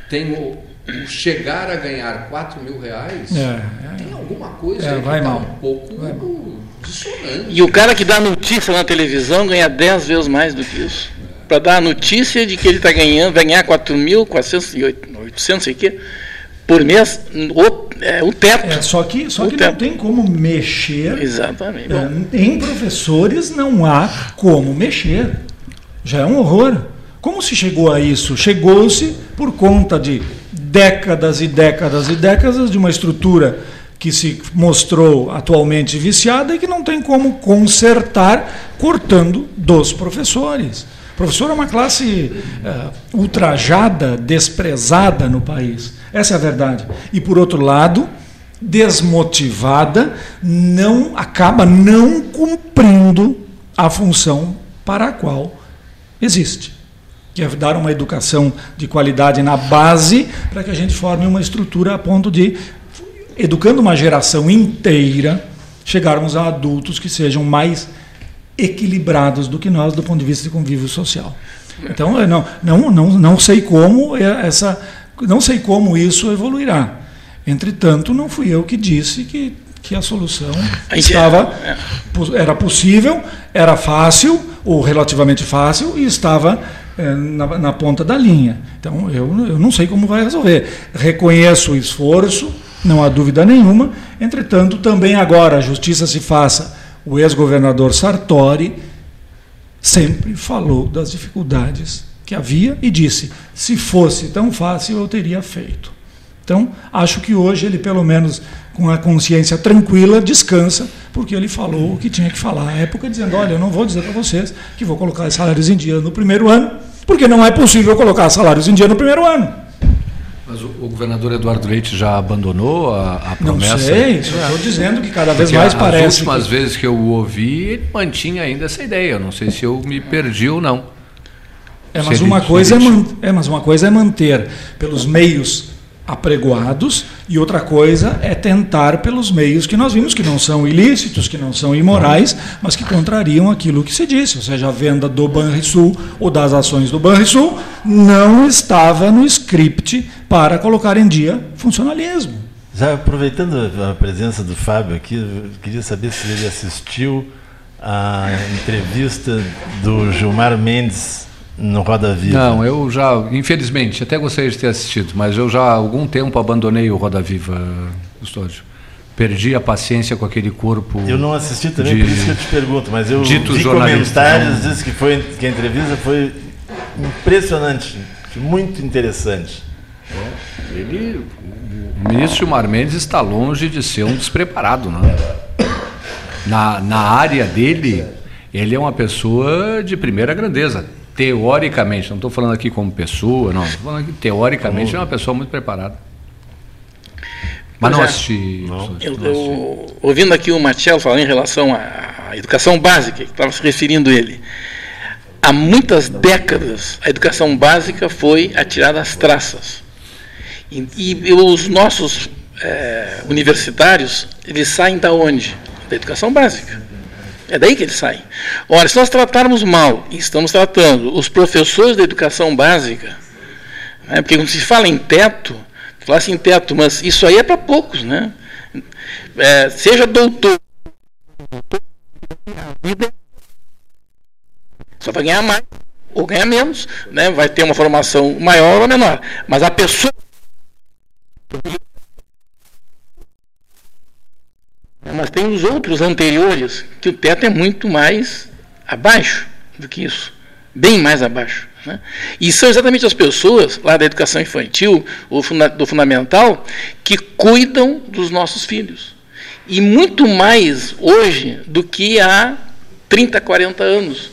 [SPEAKER 8] tem o, o chegar a ganhar 4 mil reais,
[SPEAKER 9] É,
[SPEAKER 8] tem alguma coisa
[SPEAKER 9] É, vai
[SPEAKER 8] que tá
[SPEAKER 9] mal.
[SPEAKER 8] um pouco dissonante.
[SPEAKER 7] E o cara que dá notícia na televisão ganha 10 vezes mais do que isso. Para dar a notícia de que ele está ganhando, vai ganhar 4.400 sei quê, por mês, o, é, o teto.
[SPEAKER 9] É, só que, só
[SPEAKER 7] O
[SPEAKER 9] que não
[SPEAKER 7] teto.
[SPEAKER 9] tem como mexer.
[SPEAKER 7] Exatamente.
[SPEAKER 9] É, em professores não há como mexer. Já é um horror. Como se chegou a isso? Chegou-se por conta de décadas e décadas e décadas de uma estrutura que se mostrou atualmente viciada e que não tem como consertar cortando dos professores. Professor é uma classe eh, ultrajada, desprezada no país. Essa é a verdade. E por outro lado, desmotivada, não acaba não cumprindo a função para a qual existe, que é dar uma educação de qualidade na base para que a gente forme uma estrutura a ponto de educando uma geração inteira, chegarmos a adultos que sejam mais equilibrados do que nós do ponto de vista de convívio social. Então, eu não, não, não, não sei como é essa, não sei como isso evoluirá. Entretanto, não fui eu que disse que, que a solução estava pu- era possível, era fácil ou relativamente fácil e estava eh, na, na ponta da linha. Então, eu, eu não sei como vai resolver. Reconheço o esforço, não há dúvida nenhuma. Entretanto, também agora a justiça se faça. O ex-governador Sartori sempre falou das dificuldades que havia e disse: se fosse tão fácil, eu teria feito. Então, acho que hoje ele, pelo menos com a consciência tranquila, descansa, porque ele falou o que tinha que falar à época, dizendo: olha, eu não vou dizer para vocês que vou colocar salários em dia no primeiro ano, porque não é possível colocar salários em dia no primeiro ano.
[SPEAKER 11] Mas o, o governador Eduardo Leite já abandonou a, a
[SPEAKER 9] Não
[SPEAKER 11] promessa?
[SPEAKER 9] sei, só estou dizendo que cada vez
[SPEAKER 11] Porque
[SPEAKER 9] mais
[SPEAKER 11] as
[SPEAKER 9] parece.
[SPEAKER 11] últimas
[SPEAKER 9] que-
[SPEAKER 11] vezes que eu o ouvi, ele mantinha ainda essa ideia. Eu não sei se eu me perdi ou não.
[SPEAKER 9] É, mas uma coisa é, man- é, mas uma coisa é manter pelos meios apregoados e outra coisa é tentar pelos meios que nós vimos que não são ilícitos, que não são imorais, mas que contrariam aquilo que se disse, ou seja, a venda do Banrisul ou das ações do Banrisul não estava no script para colocar em dia funcionalismo.
[SPEAKER 6] Já aproveitando a presença do Fábio aqui, eu queria saber se ele assistiu à entrevista do Gilmar Mendes no Roda Viva.
[SPEAKER 11] Não, eu já, infelizmente, até gostaria de ter assistido, mas eu já há algum tempo abandonei o Roda Viva, Custódio. Perdi a paciência com aquele corpo.
[SPEAKER 6] Eu não assisti também,
[SPEAKER 11] de
[SPEAKER 6] por isso que eu te pergunto, mas eu
[SPEAKER 11] dito
[SPEAKER 6] vi comentários, disse que, foi, que a entrevista foi impressionante, muito interessante.
[SPEAKER 11] Ele, o ministro Gilmar Mendes está longe de ser um despreparado, né? Na, na área dele, ele é uma pessoa de primeira grandeza. Teoricamente, não estou falando aqui como pessoa, não. Estou falando aqui, teoricamente, é uma pessoa muito preparada. Mas não
[SPEAKER 7] é.
[SPEAKER 11] assisti.
[SPEAKER 7] Eu,
[SPEAKER 11] não assisti.
[SPEAKER 7] eu- ouvindo aqui o Marcelo falar em relação à, à educação básica, que estava se referindo ele, há muitas décadas a educação básica foi atirada às traças. E, e os nossos eh, universitários, eles saem da onde? Da educação básica. É daí que eles saem. Ora, se nós tratarmos mal, e estamos tratando, os professores da educação básica, né, porque quando se fala em teto, fala-se em teto, mas isso aí é para poucos, né? É, seja doutor. Só vai ganhar mais ou ganhar menos, né? vai ter uma formação maior ou menor. Mas a pessoa. Mas tem os outros anteriores que o teto é muito mais abaixo do que isso, bem mais abaixo. Né? E são exatamente as pessoas lá da educação infantil, ou do fundamental, que cuidam dos nossos filhos. E muito mais hoje do que há 30, 40 anos.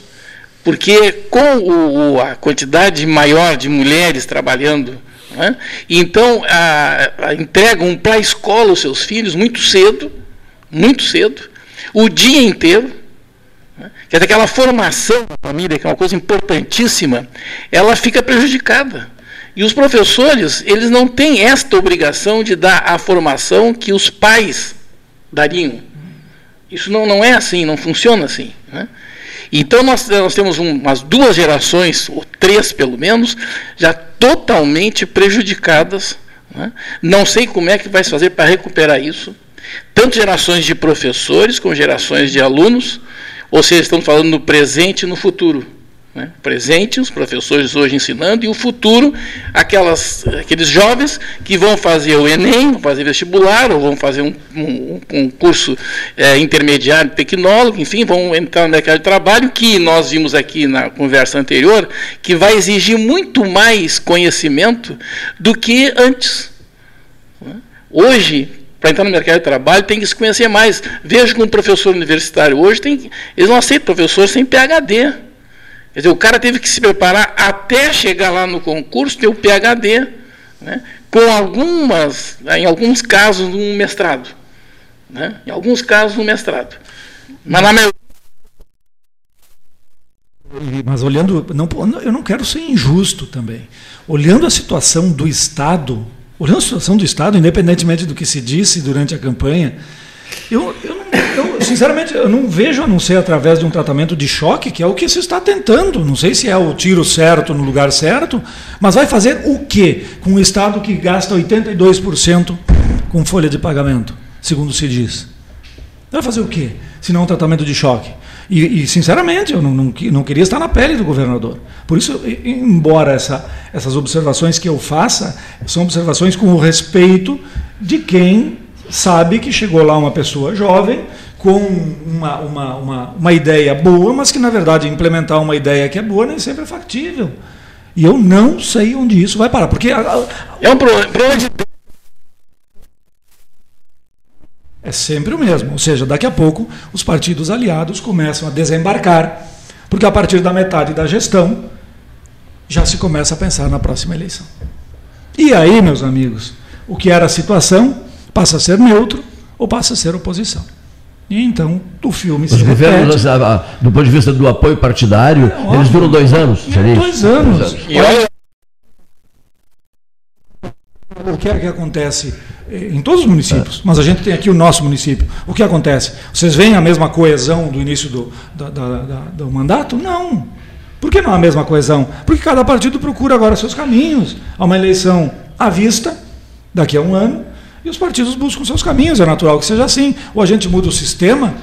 [SPEAKER 7] Porque com o, a quantidade maior de mulheres trabalhando, né? então a, a, entregam para a escola os seus filhos muito cedo, muito cedo, o dia inteiro, né? Quer dizer, aquela formação da família, que é uma coisa importantíssima, ela fica prejudicada. E os professores, eles não têm esta obrigação de dar a formação que os pais dariam. Isso não, não é assim, não funciona assim. Né? Então nós, nós temos um, umas duas gerações, ou três pelo menos, já totalmente prejudicadas. Né? Não sei como é que vai se fazer para recuperar isso. Tanto gerações de professores como gerações de alunos, ou seja, estamos falando no presente e no futuro. Né? Presente, os professores hoje ensinando, e o futuro, aquelas, aqueles jovens que vão fazer o Enem, vão fazer vestibular, ou vão fazer um, um, um curso é, intermediário tecnólogo, enfim, vão entrar no mercado de trabalho, que nós vimos aqui na conversa anterior, que vai exigir muito mais conhecimento do que antes. Hoje, para entrar no mercado de trabalho tem que se conhecer mais. Vejo que um professor universitário hoje tem, eles não aceitam professor sem PhD. Quer dizer, o cara teve que se preparar até chegar lá no concurso, ter o PhD, né, com algumas, em alguns casos, um mestrado. Né, em alguns casos, um mestrado. Mas na maioria.
[SPEAKER 9] Mas olhando, não, eu não quero ser injusto também. Olhando a situação do Estado Olhando a situação do Estado, independentemente do que se disse durante a campanha, eu, sinceramente eu não vejo a não ser através de um tratamento de choque, que é o que se está tentando. Não sei se é o tiro certo no lugar certo, mas vai fazer o quê com um Estado que gasta 82% com folha de pagamento, segundo se diz? Vai fazer o quê? Se não um tratamento de choque? E, e sinceramente, eu não, não, não, queria estar na pele do governador. Por isso, embora essa, essas observações que eu faça, são observações com o respeito de quem sabe que chegou lá uma pessoa jovem com uma, uma, uma, uma ideia boa, mas que, na verdade, implementar uma ideia que é boa nem sempre é factível. E eu não sei onde isso vai parar. Porque.
[SPEAKER 7] É um problema de
[SPEAKER 9] é sempre o mesmo. Ou seja, daqui a pouco os partidos aliados começam a desembarcar, porque a partir da metade da gestão já se começa a pensar na próxima eleição. E aí, meus amigos, o que era a situação passa a ser neutro ou passa a ser oposição. E então o filme
[SPEAKER 1] Os se governos, repete. do ponto de vista do apoio partidário, é, eles duram dois anos.
[SPEAKER 9] É, dois anos. Dois anos. E olha, o que é que acontece em todos os municípios, mas a gente tem aqui o nosso município. O que acontece? Vocês veem a mesma coesão do início do, da, da, da, do mandato? Não. Por que não a mesma coesão? Porque cada partido procura agora seus caminhos. Há uma eleição à vista, daqui a um ano, e os partidos buscam seus caminhos. É natural que seja assim. Ou a gente muda o sistema,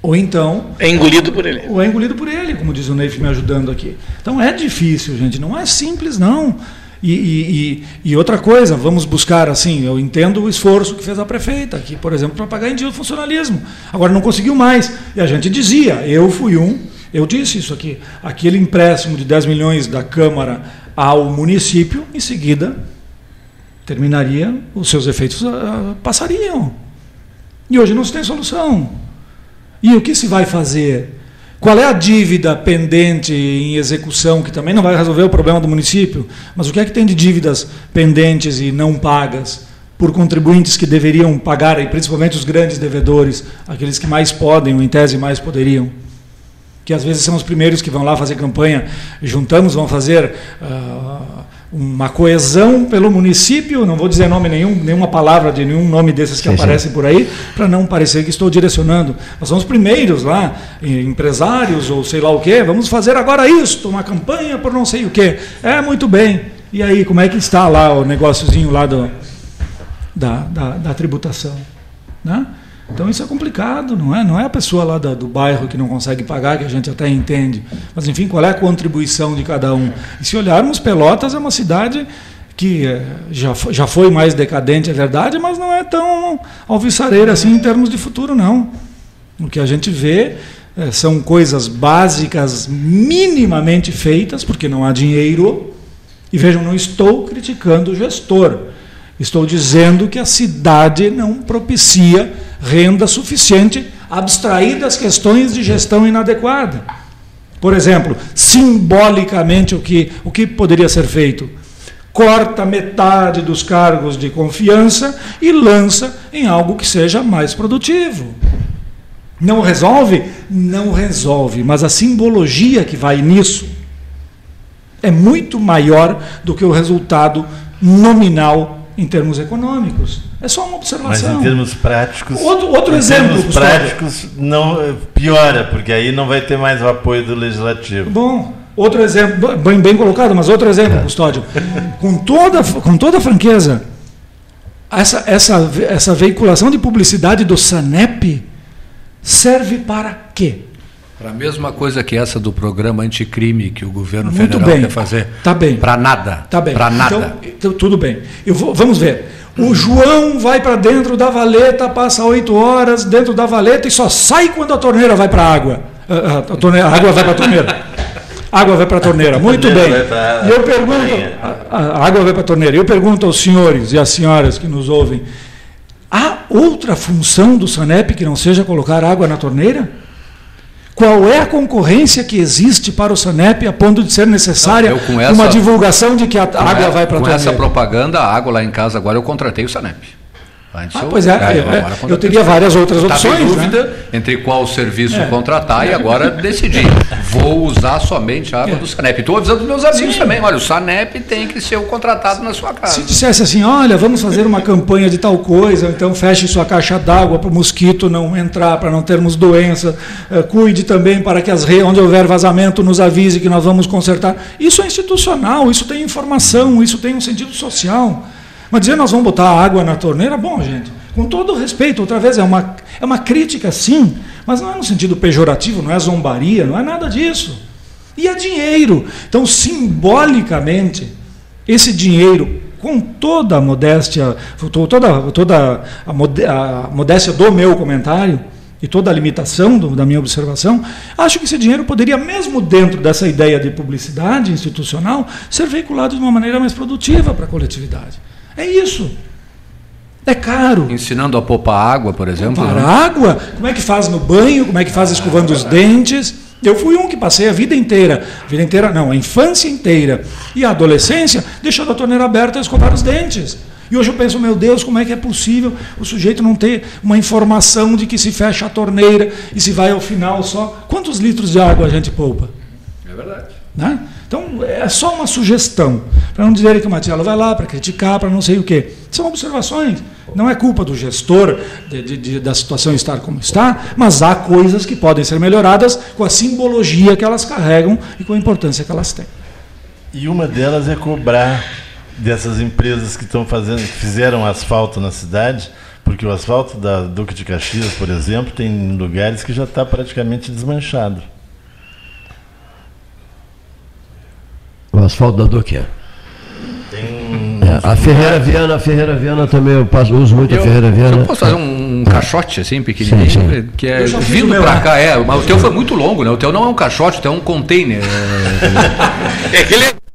[SPEAKER 9] ou então.
[SPEAKER 7] É engolido por ele.
[SPEAKER 9] Ou é engolido por ele, como diz o Neif me ajudando aqui. Então é difícil, gente. Não é simples, não. E, e, e, outra coisa, vamos buscar assim, eu entendo o esforço que fez a prefeita aqui, por exemplo, para pagar em dia o funcionalismo. Agora não conseguiu mais. E a gente dizia, eu fui um, eu disse isso aqui, aquele empréstimo de 10 milhões da Câmara ao município, em seguida terminaria, os seus efeitos uh, passariam. E hoje não se tem solução. E o que se vai fazer? Qual é a dívida pendente em execução, que também não vai resolver o problema do município, mas o que é que tem de dívidas pendentes e não pagas por contribuintes que deveriam pagar, e principalmente os grandes devedores, aqueles que mais podem, ou em tese mais poderiam? Que às vezes são os primeiros que vão lá fazer campanha, juntamos, vão fazer. Uh, uma coesão pelo município, não vou dizer nome nenhum, nenhuma palavra de nenhum nome desses que sim, aparecem sim. por aí, para não parecer que estou direcionando. Nós somos primeiros lá, empresários ou sei lá o quê, vamos fazer agora isto, uma campanha por não sei o quê. É, muito bem. E aí, como é que está lá o negóciozinho lá do, da, da, da tributação? Né? Então isso é complicado, não é? Não é a pessoa lá da, do bairro que não consegue pagar, que a gente até entende. Mas enfim, qual é a contribuição de cada um? E se olharmos, Pelotas é uma cidade que eh, já, já foi mais decadente, é verdade, mas não é tão alvissareira assim em termos de futuro, não. O que a gente vê eh, são coisas básicas minimamente feitas, porque não há dinheiro. E vejam, não estou criticando o gestor. Estou dizendo que a cidade não propicia renda suficiente, abstrair das questões de gestão inadequada. Por exemplo, simbolicamente, o que, o que poderia ser feito? Corta metade dos cargos de confiança e lança em algo que seja mais produtivo. Não resolve? Não resolve, mas a simbologia que vai nisso é muito maior do que o resultado nominal em termos econômicos. É só uma
[SPEAKER 6] Mas
[SPEAKER 9] observação.
[SPEAKER 6] em termos práticos.
[SPEAKER 9] Outro- outro
[SPEAKER 6] em
[SPEAKER 9] exemplo,
[SPEAKER 6] termos
[SPEAKER 9] Gustavo.
[SPEAKER 6] práticos, não eh, piora, porque aí não vai ter mais o apoio do legislativo.
[SPEAKER 9] Bom, outro exemplo, bem, bem colocado, mas outro exemplo, Custódio. Com toda, com toda franqueza, essa, essa, essa veiculação de publicidade do SANEP serve para quê?
[SPEAKER 11] Para a mesma coisa que essa do programa anticrime que o governo
[SPEAKER 9] Muito
[SPEAKER 11] federal
[SPEAKER 9] bem.
[SPEAKER 11] quer fazer.
[SPEAKER 9] Tá bem.
[SPEAKER 11] Para nada.
[SPEAKER 9] Tá bem.
[SPEAKER 11] Para nada.
[SPEAKER 9] Então, então, tudo bem. Eu vou- vamos ver. O João vai para dentro da valeta, passa oito horas dentro da valeta e só sai quando a torneira vai para a água. Ah, ah, A, torneira- a água vai para a torneira. A água vai para a torneira. Muito bem. E eu pergunto, a, a água vai para a torneira. E eu pergunto aos senhores e às senhoras que nos ouvem: há outra função do SANEP que não seja colocar água na torneira? Qual é a concorrência que existe para o SANEP a ponto de ser necessária
[SPEAKER 11] Eu, com
[SPEAKER 9] uma
[SPEAKER 11] essa-
[SPEAKER 9] divulgação de que a água vai para a
[SPEAKER 11] Com essa propaganda, a água lá em casa, agora eu contratei o Sanep. Antes
[SPEAKER 9] Ah,
[SPEAKER 11] eu-
[SPEAKER 9] pois é,
[SPEAKER 11] agora
[SPEAKER 9] é,
[SPEAKER 11] eu
[SPEAKER 9] teria várias outras
[SPEAKER 11] Estava
[SPEAKER 9] opções,
[SPEAKER 11] em
[SPEAKER 9] né?
[SPEAKER 11] dúvida entre qual serviço
[SPEAKER 9] É.
[SPEAKER 11] contratar e agora decidi. Vou usar somente a água
[SPEAKER 9] É.
[SPEAKER 11] do Sanep. Estou avisando os meus amigos também. Olha, o Sanep tem que ser o contratado na sua casa.
[SPEAKER 9] Se dissesse assim, olha, vamos fazer uma campanha de tal coisa, então feche sua caixa d'água para o mosquito não entrar, para não termos doença, eh, cuide também para que as redes, onde houver vazamento, nos avise que nós vamos consertar. Isso é institucional, isso tem informação, isso tem um sentido social. Mas dizer nós vamos botar água na torneira, bom, gente, com todo respeito, outra vez, é uma, é uma crítica sim, mas não é no sentido pejorativo, não é zombaria, não é nada disso. E é dinheiro. Então, simbolicamente, esse dinheiro, com toda a modéstia, toda, toda a modéstia do meu comentário e toda a limitação do- da minha observação, acho que esse dinheiro poderia, mesmo dentro dessa ideia de publicidade institucional, ser veiculado de uma maneira mais produtiva para a coletividade. É isso. É caro.
[SPEAKER 11] Ensinando a poupar água, por exemplo.
[SPEAKER 9] Para
[SPEAKER 11] né?
[SPEAKER 9] água, como é que faz no banho, como é que faz escovando os dentes. Eu fui um que passei a vida inteira, a vida inteira não, a infância inteira e a adolescência deixando a torneira aberta a escovar os dentes. E hoje eu penso, meu Deus, como é que é possível o sujeito não ter uma informação de que se fecha a torneira e se vai ao final só. Quantos litros de água a gente poupa?
[SPEAKER 11] É verdade.
[SPEAKER 9] Né? Então, é só uma sugestão, para não dizerem que o Matiello vai lá para criticar, para não sei o quê. São observações. Não é culpa do gestor de, de- de- da situação estar como está, mas há coisas que podem ser melhoradas com a simbologia que elas carregam e com a importância que elas têm.
[SPEAKER 6] E uma delas é cobrar dessas empresas que estão fazendo, que fizeram asfalto na cidade, porque o asfalto da Duque de Caxias, por exemplo, tem lugares que já está praticamente desmanchado.
[SPEAKER 1] Asfalto da Duque.
[SPEAKER 6] Tem
[SPEAKER 1] É, a Ferreira Viana, a Ferreira Viana também eu passo, uso muito a Ferreira Viana.
[SPEAKER 11] Eu posso fazer um, um caixote assim, pequenininho,
[SPEAKER 1] Sim, sim.
[SPEAKER 11] que é
[SPEAKER 9] Eu
[SPEAKER 11] vindo
[SPEAKER 9] né?
[SPEAKER 11] cá, é, mas o teu foi muito longo, né? O teu não é um caixote, o teu é um container. é,
[SPEAKER 7] É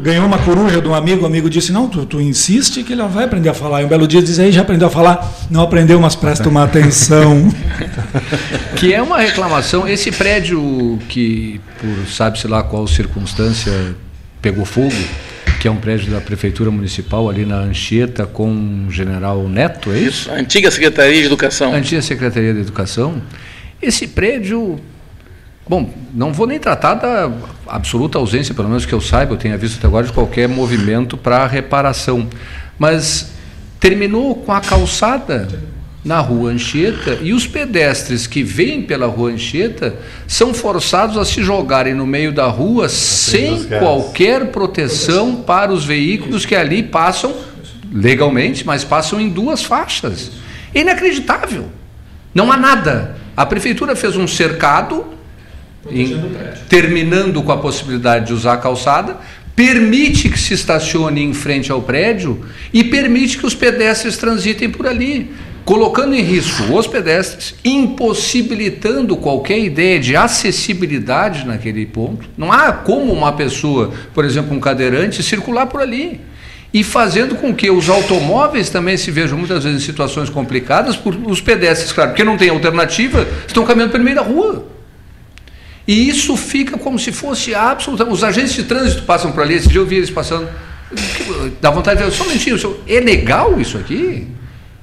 [SPEAKER 9] Ganhou uma coruja de um amigo, o amigo disse: Não, tu, tu insiste que ele vai aprender a falar. E um belo dia diz: Aí já aprendeu a falar? Não aprendeu, mas presta uma atenção.
[SPEAKER 11] Que é uma reclamação. Esse prédio que, por sabe-se lá qual circunstância, pegou fogo, que é um prédio da Prefeitura Municipal ali na Anchieta com o General Neto, é isso?
[SPEAKER 7] Isso, a antiga Secretaria de Educação.
[SPEAKER 11] Antiga Secretaria de Educação. Esse prédio. Bom, não vou nem tratar da absoluta ausência, pelo menos que eu saiba, eu tenha visto até agora, de qualquer movimento para reparação. Mas terminou com a calçada na rua Anchieta e os pedestres que vêm pela rua Anchieta são forçados a se jogarem no meio da rua sem qualquer proteção para os veículos que ali passam legalmente, mas passam em duas faixas. É inacreditável. Não há nada. A prefeitura fez um cercado em- terminando com a possibilidade de usar a calçada, permite que se estacione em frente ao prédio e permite que os pedestres transitem por ali, colocando em risco os pedestres, impossibilitando qualquer ideia de acessibilidade naquele ponto. Não há como uma pessoa, por exemplo, um cadeirante, circular por ali. E fazendo com que os automóveis também se vejam muitas vezes em situações complicadas, por os pedestres, claro, porque não tem alternativa, estão caminhando pelo meio da rua. E isso fica como se fosse absoluta. Os agentes de trânsito passam por ali, esse dia eu vi eles passando. Dá vontade de dizer, só um momentinho, senhor, é legal isso aqui?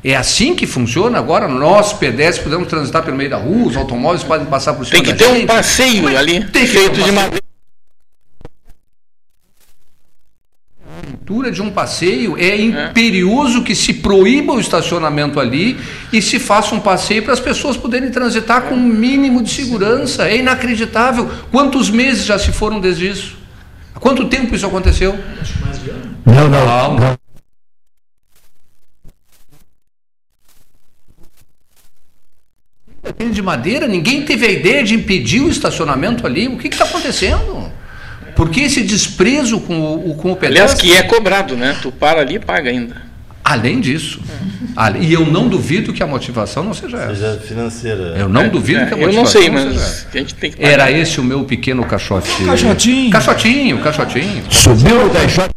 [SPEAKER 11] É assim que funciona agora? Nós, pedestres, podemos transitar pelo meio da rua, os automóveis podem passar por cima
[SPEAKER 7] Tem que ter um
[SPEAKER 11] gente?
[SPEAKER 7] passeio
[SPEAKER 11] Mas
[SPEAKER 7] ali,
[SPEAKER 11] tem que ter
[SPEAKER 7] feito
[SPEAKER 11] um
[SPEAKER 7] de madeira.
[SPEAKER 11] De um passeio, é imperioso que se proíba o estacionamento ali e se faça um passeio para as pessoas poderem transitar com um mínimo de segurança. É inacreditável. Quantos meses já se foram desde isso? Há quanto tempo isso aconteceu?
[SPEAKER 1] Não, não. não.
[SPEAKER 11] Aquele de madeira, ninguém teve a ideia de impedir o estacionamento ali. O que está acontecendo? Por que esse desprezo com o, o- com o
[SPEAKER 7] Aliás,
[SPEAKER 11] pedestre?
[SPEAKER 7] que é cobrado, né? Tu para ali e paga ainda.
[SPEAKER 11] Além disso, ale- e eu não duvido que a motivação não seja essa.
[SPEAKER 6] Seja financeira.
[SPEAKER 11] Eu não duvido que a
[SPEAKER 7] É, eu
[SPEAKER 11] motivação
[SPEAKER 7] não sei,
[SPEAKER 11] seja
[SPEAKER 7] mas
[SPEAKER 11] essa.
[SPEAKER 7] a gente tem que pagar.
[SPEAKER 11] Era esse o meu pequeno caixote.
[SPEAKER 9] Caixotinho.
[SPEAKER 11] Caixotinho, caixotinho.
[SPEAKER 1] Subiu no caixote.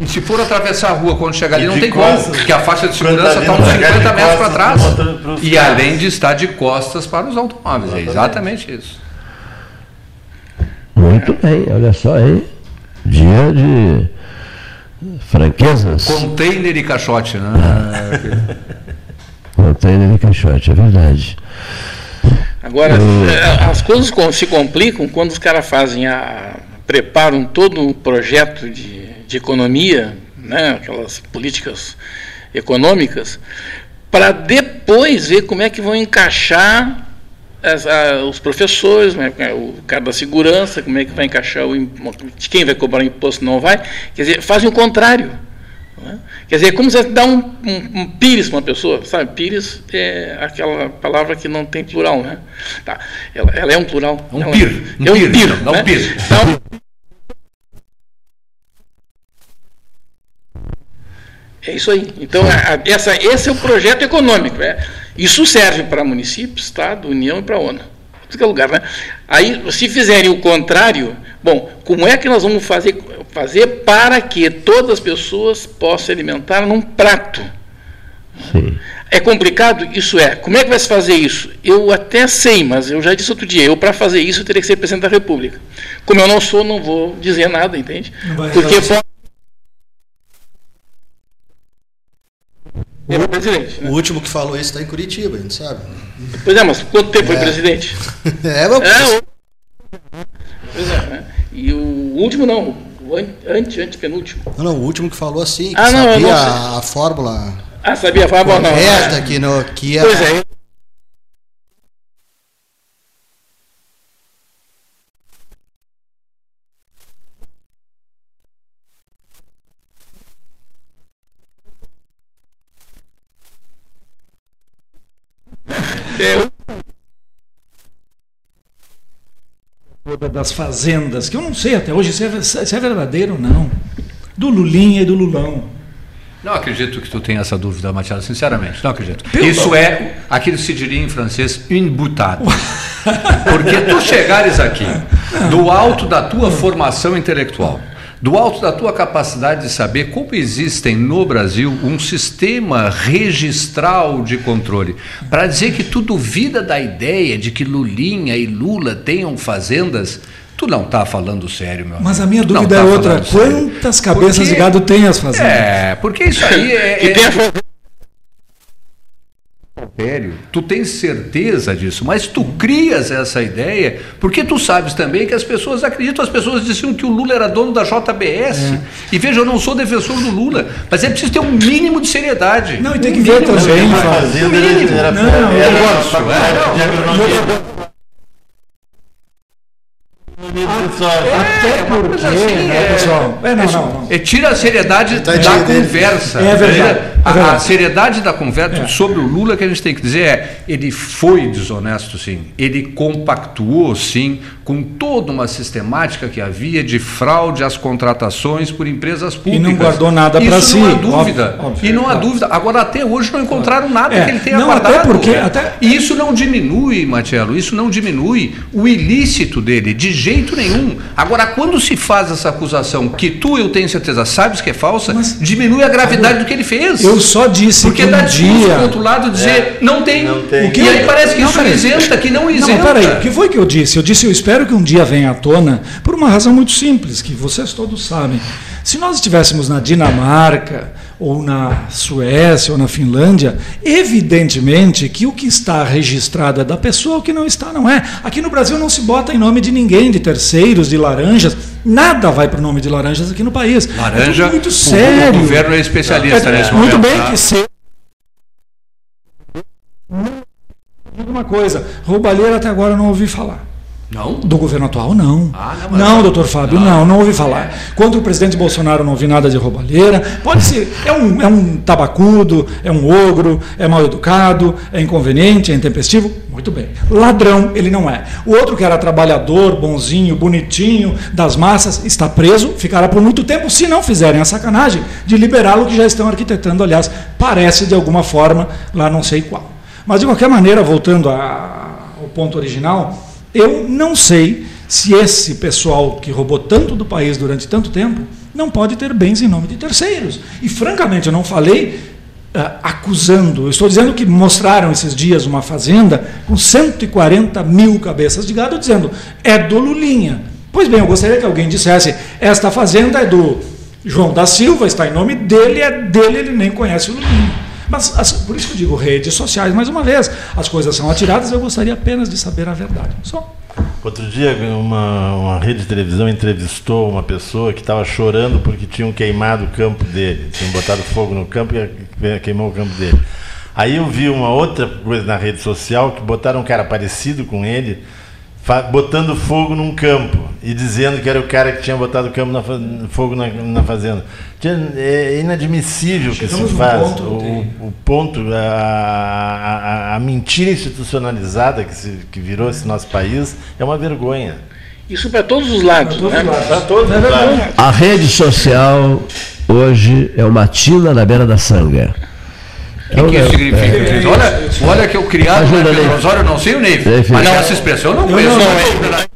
[SPEAKER 11] E se for atravessar a rua quando chegar ali, não tem
[SPEAKER 6] costas,
[SPEAKER 11] como, porque a faixa de segurança
[SPEAKER 6] tá
[SPEAKER 11] está uns
[SPEAKER 6] pra cá,
[SPEAKER 11] 50
[SPEAKER 6] de
[SPEAKER 11] metros para trás.
[SPEAKER 6] pro
[SPEAKER 11] E
[SPEAKER 6] carros.
[SPEAKER 11] além de estar de costas para os automóveis. É exatamente isso.
[SPEAKER 1] Muito bem, olha só aí. Dia de franquezas.
[SPEAKER 11] Container e caixote, né?
[SPEAKER 1] Container e caixote, é verdade.
[SPEAKER 7] Agora, eh, as coisas se complicam quando os caras fazem a. preparam todo um projeto de, de economia, né, aquelas políticas econômicas, para depois ver como é que vão encaixar as- a- os professores, né, o cara da segurança, como é que vai encaixar o de quem vai cobrar o imposto não vai. Quer dizer, fazem o contrário. né? Quer dizer, é como se dá um, um, um pires para uma pessoa, sabe? Pires é aquela palavra que não tem plural, né? Tá. Ela, ela é um plural.
[SPEAKER 11] Um
[SPEAKER 7] ela,
[SPEAKER 11] pir, um
[SPEAKER 7] é um
[SPEAKER 11] pir,
[SPEAKER 7] pir.
[SPEAKER 11] dá um
[SPEAKER 7] né?
[SPEAKER 11] pir.
[SPEAKER 7] Então, é isso aí. Então, a- a- essa, esse é o projeto econômico. É. Isso serve para município, Estado, União e para a ONU. Tudo que é lugar, né? Aí, se fizerem o contrário, bom, como é que nós vamos fazer, fazer para que todas as pessoas possam se alimentar num prato?
[SPEAKER 1] Sim.
[SPEAKER 7] É complicado? Isso é. Como é que vai se fazer isso? Eu até sei, mas eu já disse outro dia, eu para fazer isso eu teria que ser presidente da República. Como eu não sou, não vou dizer nada, entende?
[SPEAKER 9] Não vai
[SPEAKER 7] Porque
[SPEAKER 9] dar
[SPEAKER 7] pode... É presidente.
[SPEAKER 10] O
[SPEAKER 7] Né?
[SPEAKER 10] último que falou isso está em Curitiba, a gente sabe.
[SPEAKER 7] Pois é, mas quanto tempo foi presidente?
[SPEAKER 10] É, mas
[SPEAKER 7] É, o... Pois é, né? E o último não, o an- ante, antepenúltimo.
[SPEAKER 10] Não, não, o último que falou assim, que
[SPEAKER 7] Ah, não,
[SPEAKER 10] sabia
[SPEAKER 7] não
[SPEAKER 10] a, a fórmula
[SPEAKER 7] Ah, sabia? Foi bom, não.
[SPEAKER 10] correta, que, no, que ia...
[SPEAKER 7] Pois é. É,
[SPEAKER 9] toda das fazendas, que eu não sei até hoje se é, se é verdadeiro ou não. Do Lulinha e do Lulão.
[SPEAKER 11] Não acredito que tu tenha essa dúvida, Matias, sinceramente. Não acredito.
[SPEAKER 9] Pelo
[SPEAKER 11] Isso é aquilo que se diria em francês, une boutade. Porque tu chegares aqui, do alto da tua formação intelectual, do alto da tua capacidade de saber como existem no Brasil um sistema registral de controle, para dizer que tu duvida da ideia de que Lulinha e Lula tenham fazendas, tu não está falando sério, meu
[SPEAKER 9] Mas
[SPEAKER 11] amigo.
[SPEAKER 9] a minha dúvida é
[SPEAKER 11] tá
[SPEAKER 9] outra.
[SPEAKER 11] falando sério.
[SPEAKER 9] Quantas cabeças
[SPEAKER 11] Porque-
[SPEAKER 9] de gado tem as fazendas?
[SPEAKER 11] É, porque isso aí é. É-
[SPEAKER 7] tem a fa-
[SPEAKER 11] império. Tu tens certeza disso, mas tu crias essa ideia porque tu sabes também que as pessoas acreditam. As pessoas diziam que o Lula era dono da JBS.
[SPEAKER 9] É.
[SPEAKER 11] E veja, eu não sou defensor do Lula, mas é preciso ter um mínimo de seriedade.
[SPEAKER 9] Não, e tem que ver também.
[SPEAKER 11] Um mínimo.
[SPEAKER 6] era,
[SPEAKER 9] Não,
[SPEAKER 6] era faculdade
[SPEAKER 11] é,
[SPEAKER 6] agronomia.
[SPEAKER 11] É, uma coisa assim,
[SPEAKER 9] né,
[SPEAKER 11] é-
[SPEAKER 9] pessoal? É, não,
[SPEAKER 11] é-
[SPEAKER 9] não, não.
[SPEAKER 11] é, tira a seriedade da conversa.
[SPEAKER 9] É verdade,
[SPEAKER 11] A-
[SPEAKER 9] é
[SPEAKER 11] A, seriedade da conversa sobre o Lula que a gente tem que dizer é: ele foi desonesto, sim. Ele compactuou, sim, com toda uma sistemática que havia de fraude às contratações por empresas públicas.
[SPEAKER 9] não guardou nada
[SPEAKER 11] Isso
[SPEAKER 9] si,
[SPEAKER 11] Não há
[SPEAKER 9] óbvio,
[SPEAKER 11] dúvida.
[SPEAKER 9] óbvio,
[SPEAKER 11] e não há
[SPEAKER 9] claro.
[SPEAKER 11] dúvida. Agora, até hoje, não encontraram nada
[SPEAKER 9] É,
[SPEAKER 11] que ele tenha
[SPEAKER 9] não, até
[SPEAKER 11] guardado.
[SPEAKER 9] porque- até-
[SPEAKER 11] E isso não diminui, Marcelo, isso não diminui o ilícito dele, de jeito nenhum. Agora, quando se faz essa acusação que tu, eu tenho certeza, sabes que é falsa,
[SPEAKER 9] Mas-
[SPEAKER 11] diminui a gravidade do que ele fez.
[SPEAKER 9] Eu só disse
[SPEAKER 11] Porque
[SPEAKER 9] que
[SPEAKER 11] dá
[SPEAKER 9] um dia...
[SPEAKER 11] do outro lado dizer não tem.
[SPEAKER 6] não tem.
[SPEAKER 11] O que e aí parece que
[SPEAKER 9] Não,
[SPEAKER 11] isso isenta, que não
[SPEAKER 9] Não,
[SPEAKER 11] isenta.
[SPEAKER 9] mas peraí, o que foi que eu disse? Eu disse, eu espero que um dia venha à tona, por uma razão muito simples, que vocês todos sabem. Se nós estivéssemos na Dinamarca, ou na Suécia, ou na Finlândia, evidentemente que o que está registrado é da pessoa, o que não está não é. Aqui no Brasil não se bota em nome de ninguém, de terceiros, de laranjas. Nada vai para o nome de laranjas aqui no país. é
[SPEAKER 11] Laranja,
[SPEAKER 9] tudo muito sério.
[SPEAKER 11] O governo é especialista
[SPEAKER 9] É,
[SPEAKER 11] nesse
[SPEAKER 9] muito
[SPEAKER 11] momento.
[SPEAKER 9] bem
[SPEAKER 11] tá?
[SPEAKER 9] que seja. Uma coisa, roubalheira até agora eu não ouvi falar.
[SPEAKER 11] Não?
[SPEAKER 9] Do governo atual, não.
[SPEAKER 11] Ah, não,
[SPEAKER 9] não, doutor Fábio, não, não ouvi falar. Contra o presidente Bolsonaro não ouvi nada de roubalheira. Pode ser, é um, é um tabacudo, é um ogro, é mal educado, é inconveniente, é intempestivo. Muito bem. Ladrão, ele não é. O outro que era trabalhador, bonzinho, bonitinho, das massas, está preso, ficará por muito tempo, se não fizerem a sacanagem de liberá-lo, que já estão arquitetando, aliás, parece de alguma forma, lá não sei qual. Mas de qualquer maneira, voltando a- ao ponto original, eu não sei se esse pessoal que roubou tanto do país durante tanto tempo não pode ter bens em nome de terceiros. E francamente, eu não falei ah, acusando, eu estou dizendo que mostraram esses dias uma fazenda com 140 mil cabeças de gado, dizendo é do Lulinha. Pois bem, eu gostaria que alguém dissesse: esta fazenda é do João da Silva, está em nome dele, é dele, ele nem conhece o Lulinha. Mas as- por isso que eu digo redes sociais, mais uma vez, as coisas são atiradas, eu gostaria apenas de saber a verdade. Só.
[SPEAKER 6] Outro dia, uma, uma rede de televisão entrevistou uma pessoa que estava chorando porque tinham queimado o campo dele. Tinham botado fogo no campo e queimou o campo dele. Aí eu vi uma outra coisa na rede social que botaram um cara parecido com ele botando fogo num campo e dizendo que era o cara que tinha botado campo na fogo na, na fazenda. Tinha- É inadmissível que
[SPEAKER 9] Chegamos
[SPEAKER 6] se
[SPEAKER 9] num
[SPEAKER 6] faz.
[SPEAKER 9] ponto,
[SPEAKER 6] o, o ponto, a, a- a mentira institucionalizada que, se, que virou esse nosso país é uma vergonha.
[SPEAKER 7] Isso para todos os lados. né?
[SPEAKER 6] Para todos os lados.
[SPEAKER 1] A rede social hoje é uma tina na beira da sanga.
[SPEAKER 11] O que, que isso significa? Olha, olha que eu criado
[SPEAKER 1] Ajuda,
[SPEAKER 11] Pedro
[SPEAKER 1] Ney.
[SPEAKER 11] Osório, eu não sei o
[SPEAKER 1] filho.
[SPEAKER 11] mas
[SPEAKER 1] Não.
[SPEAKER 11] essa expressão eu não
[SPEAKER 9] Eu
[SPEAKER 11] conheço.
[SPEAKER 9] não-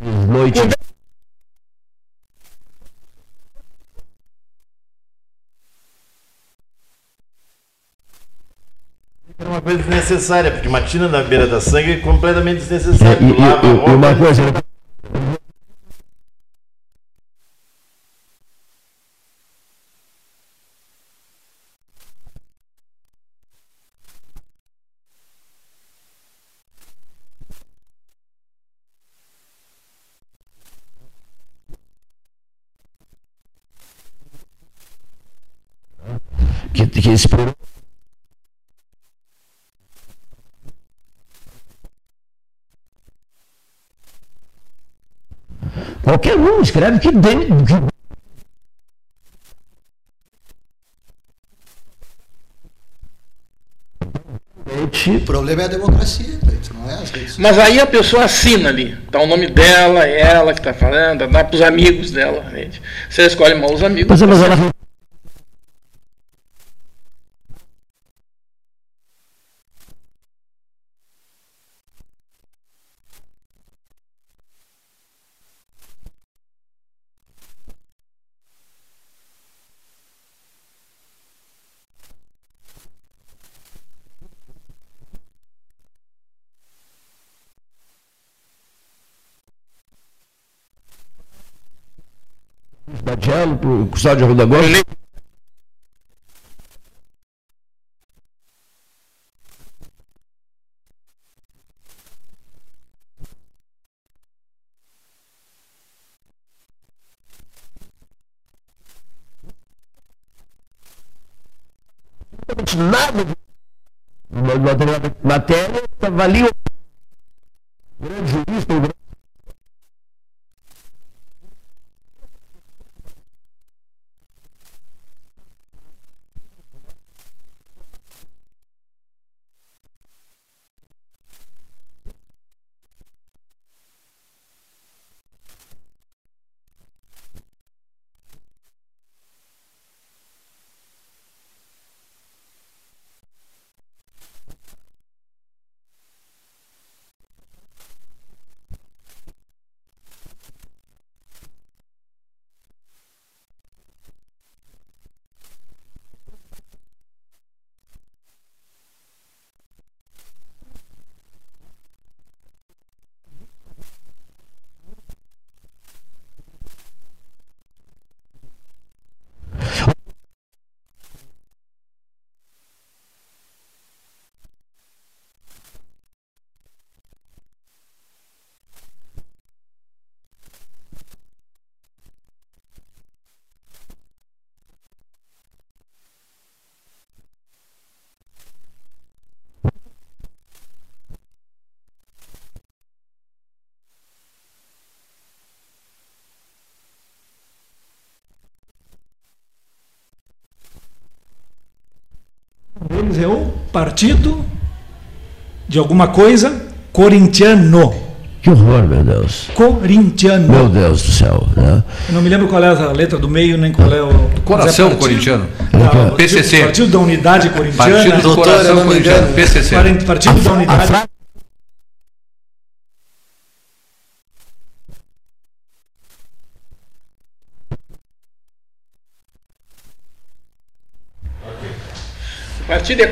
[SPEAKER 11] Não,
[SPEAKER 1] Noite.
[SPEAKER 6] É uma coisa desnecessária, porque uma tina na beira da sangue é completamente
[SPEAKER 1] É,
[SPEAKER 6] desnecessária.
[SPEAKER 1] e,
[SPEAKER 6] a
[SPEAKER 1] e- e
[SPEAKER 6] roupa,
[SPEAKER 1] uma coisa. Que, que esse programa Um escreve que bem. que-
[SPEAKER 10] O problema é a democracia, não é as redes.
[SPEAKER 7] Mas aí a pessoa assina ali. Tá o nome dela, é ela que está falando, dá para os amigos dela. Gente. Ela escolhe mal os amigos.
[SPEAKER 1] Mas, mas ela. Tatiano, para o Custódio Gomes. nada de matéria, avalia o grande jurista, o grande
[SPEAKER 9] deles é o Partido de alguma coisa corintiano.
[SPEAKER 1] Que horror, meu Deus.
[SPEAKER 9] Corintiano.
[SPEAKER 1] Meu Deus do céu. Né?
[SPEAKER 9] Eu não me lembro qual é a letra do meio, nem qual é o.
[SPEAKER 11] Coração
[SPEAKER 9] é partido-
[SPEAKER 11] corintiano.
[SPEAKER 9] Não,
[SPEAKER 11] PCC.
[SPEAKER 9] Partido da Unidade Corintiana.
[SPEAKER 11] Partido do Coração Corintiano. PCC.
[SPEAKER 9] Partido da
[SPEAKER 1] A
[SPEAKER 9] Unidade.
[SPEAKER 1] frase
[SPEAKER 7] O partido é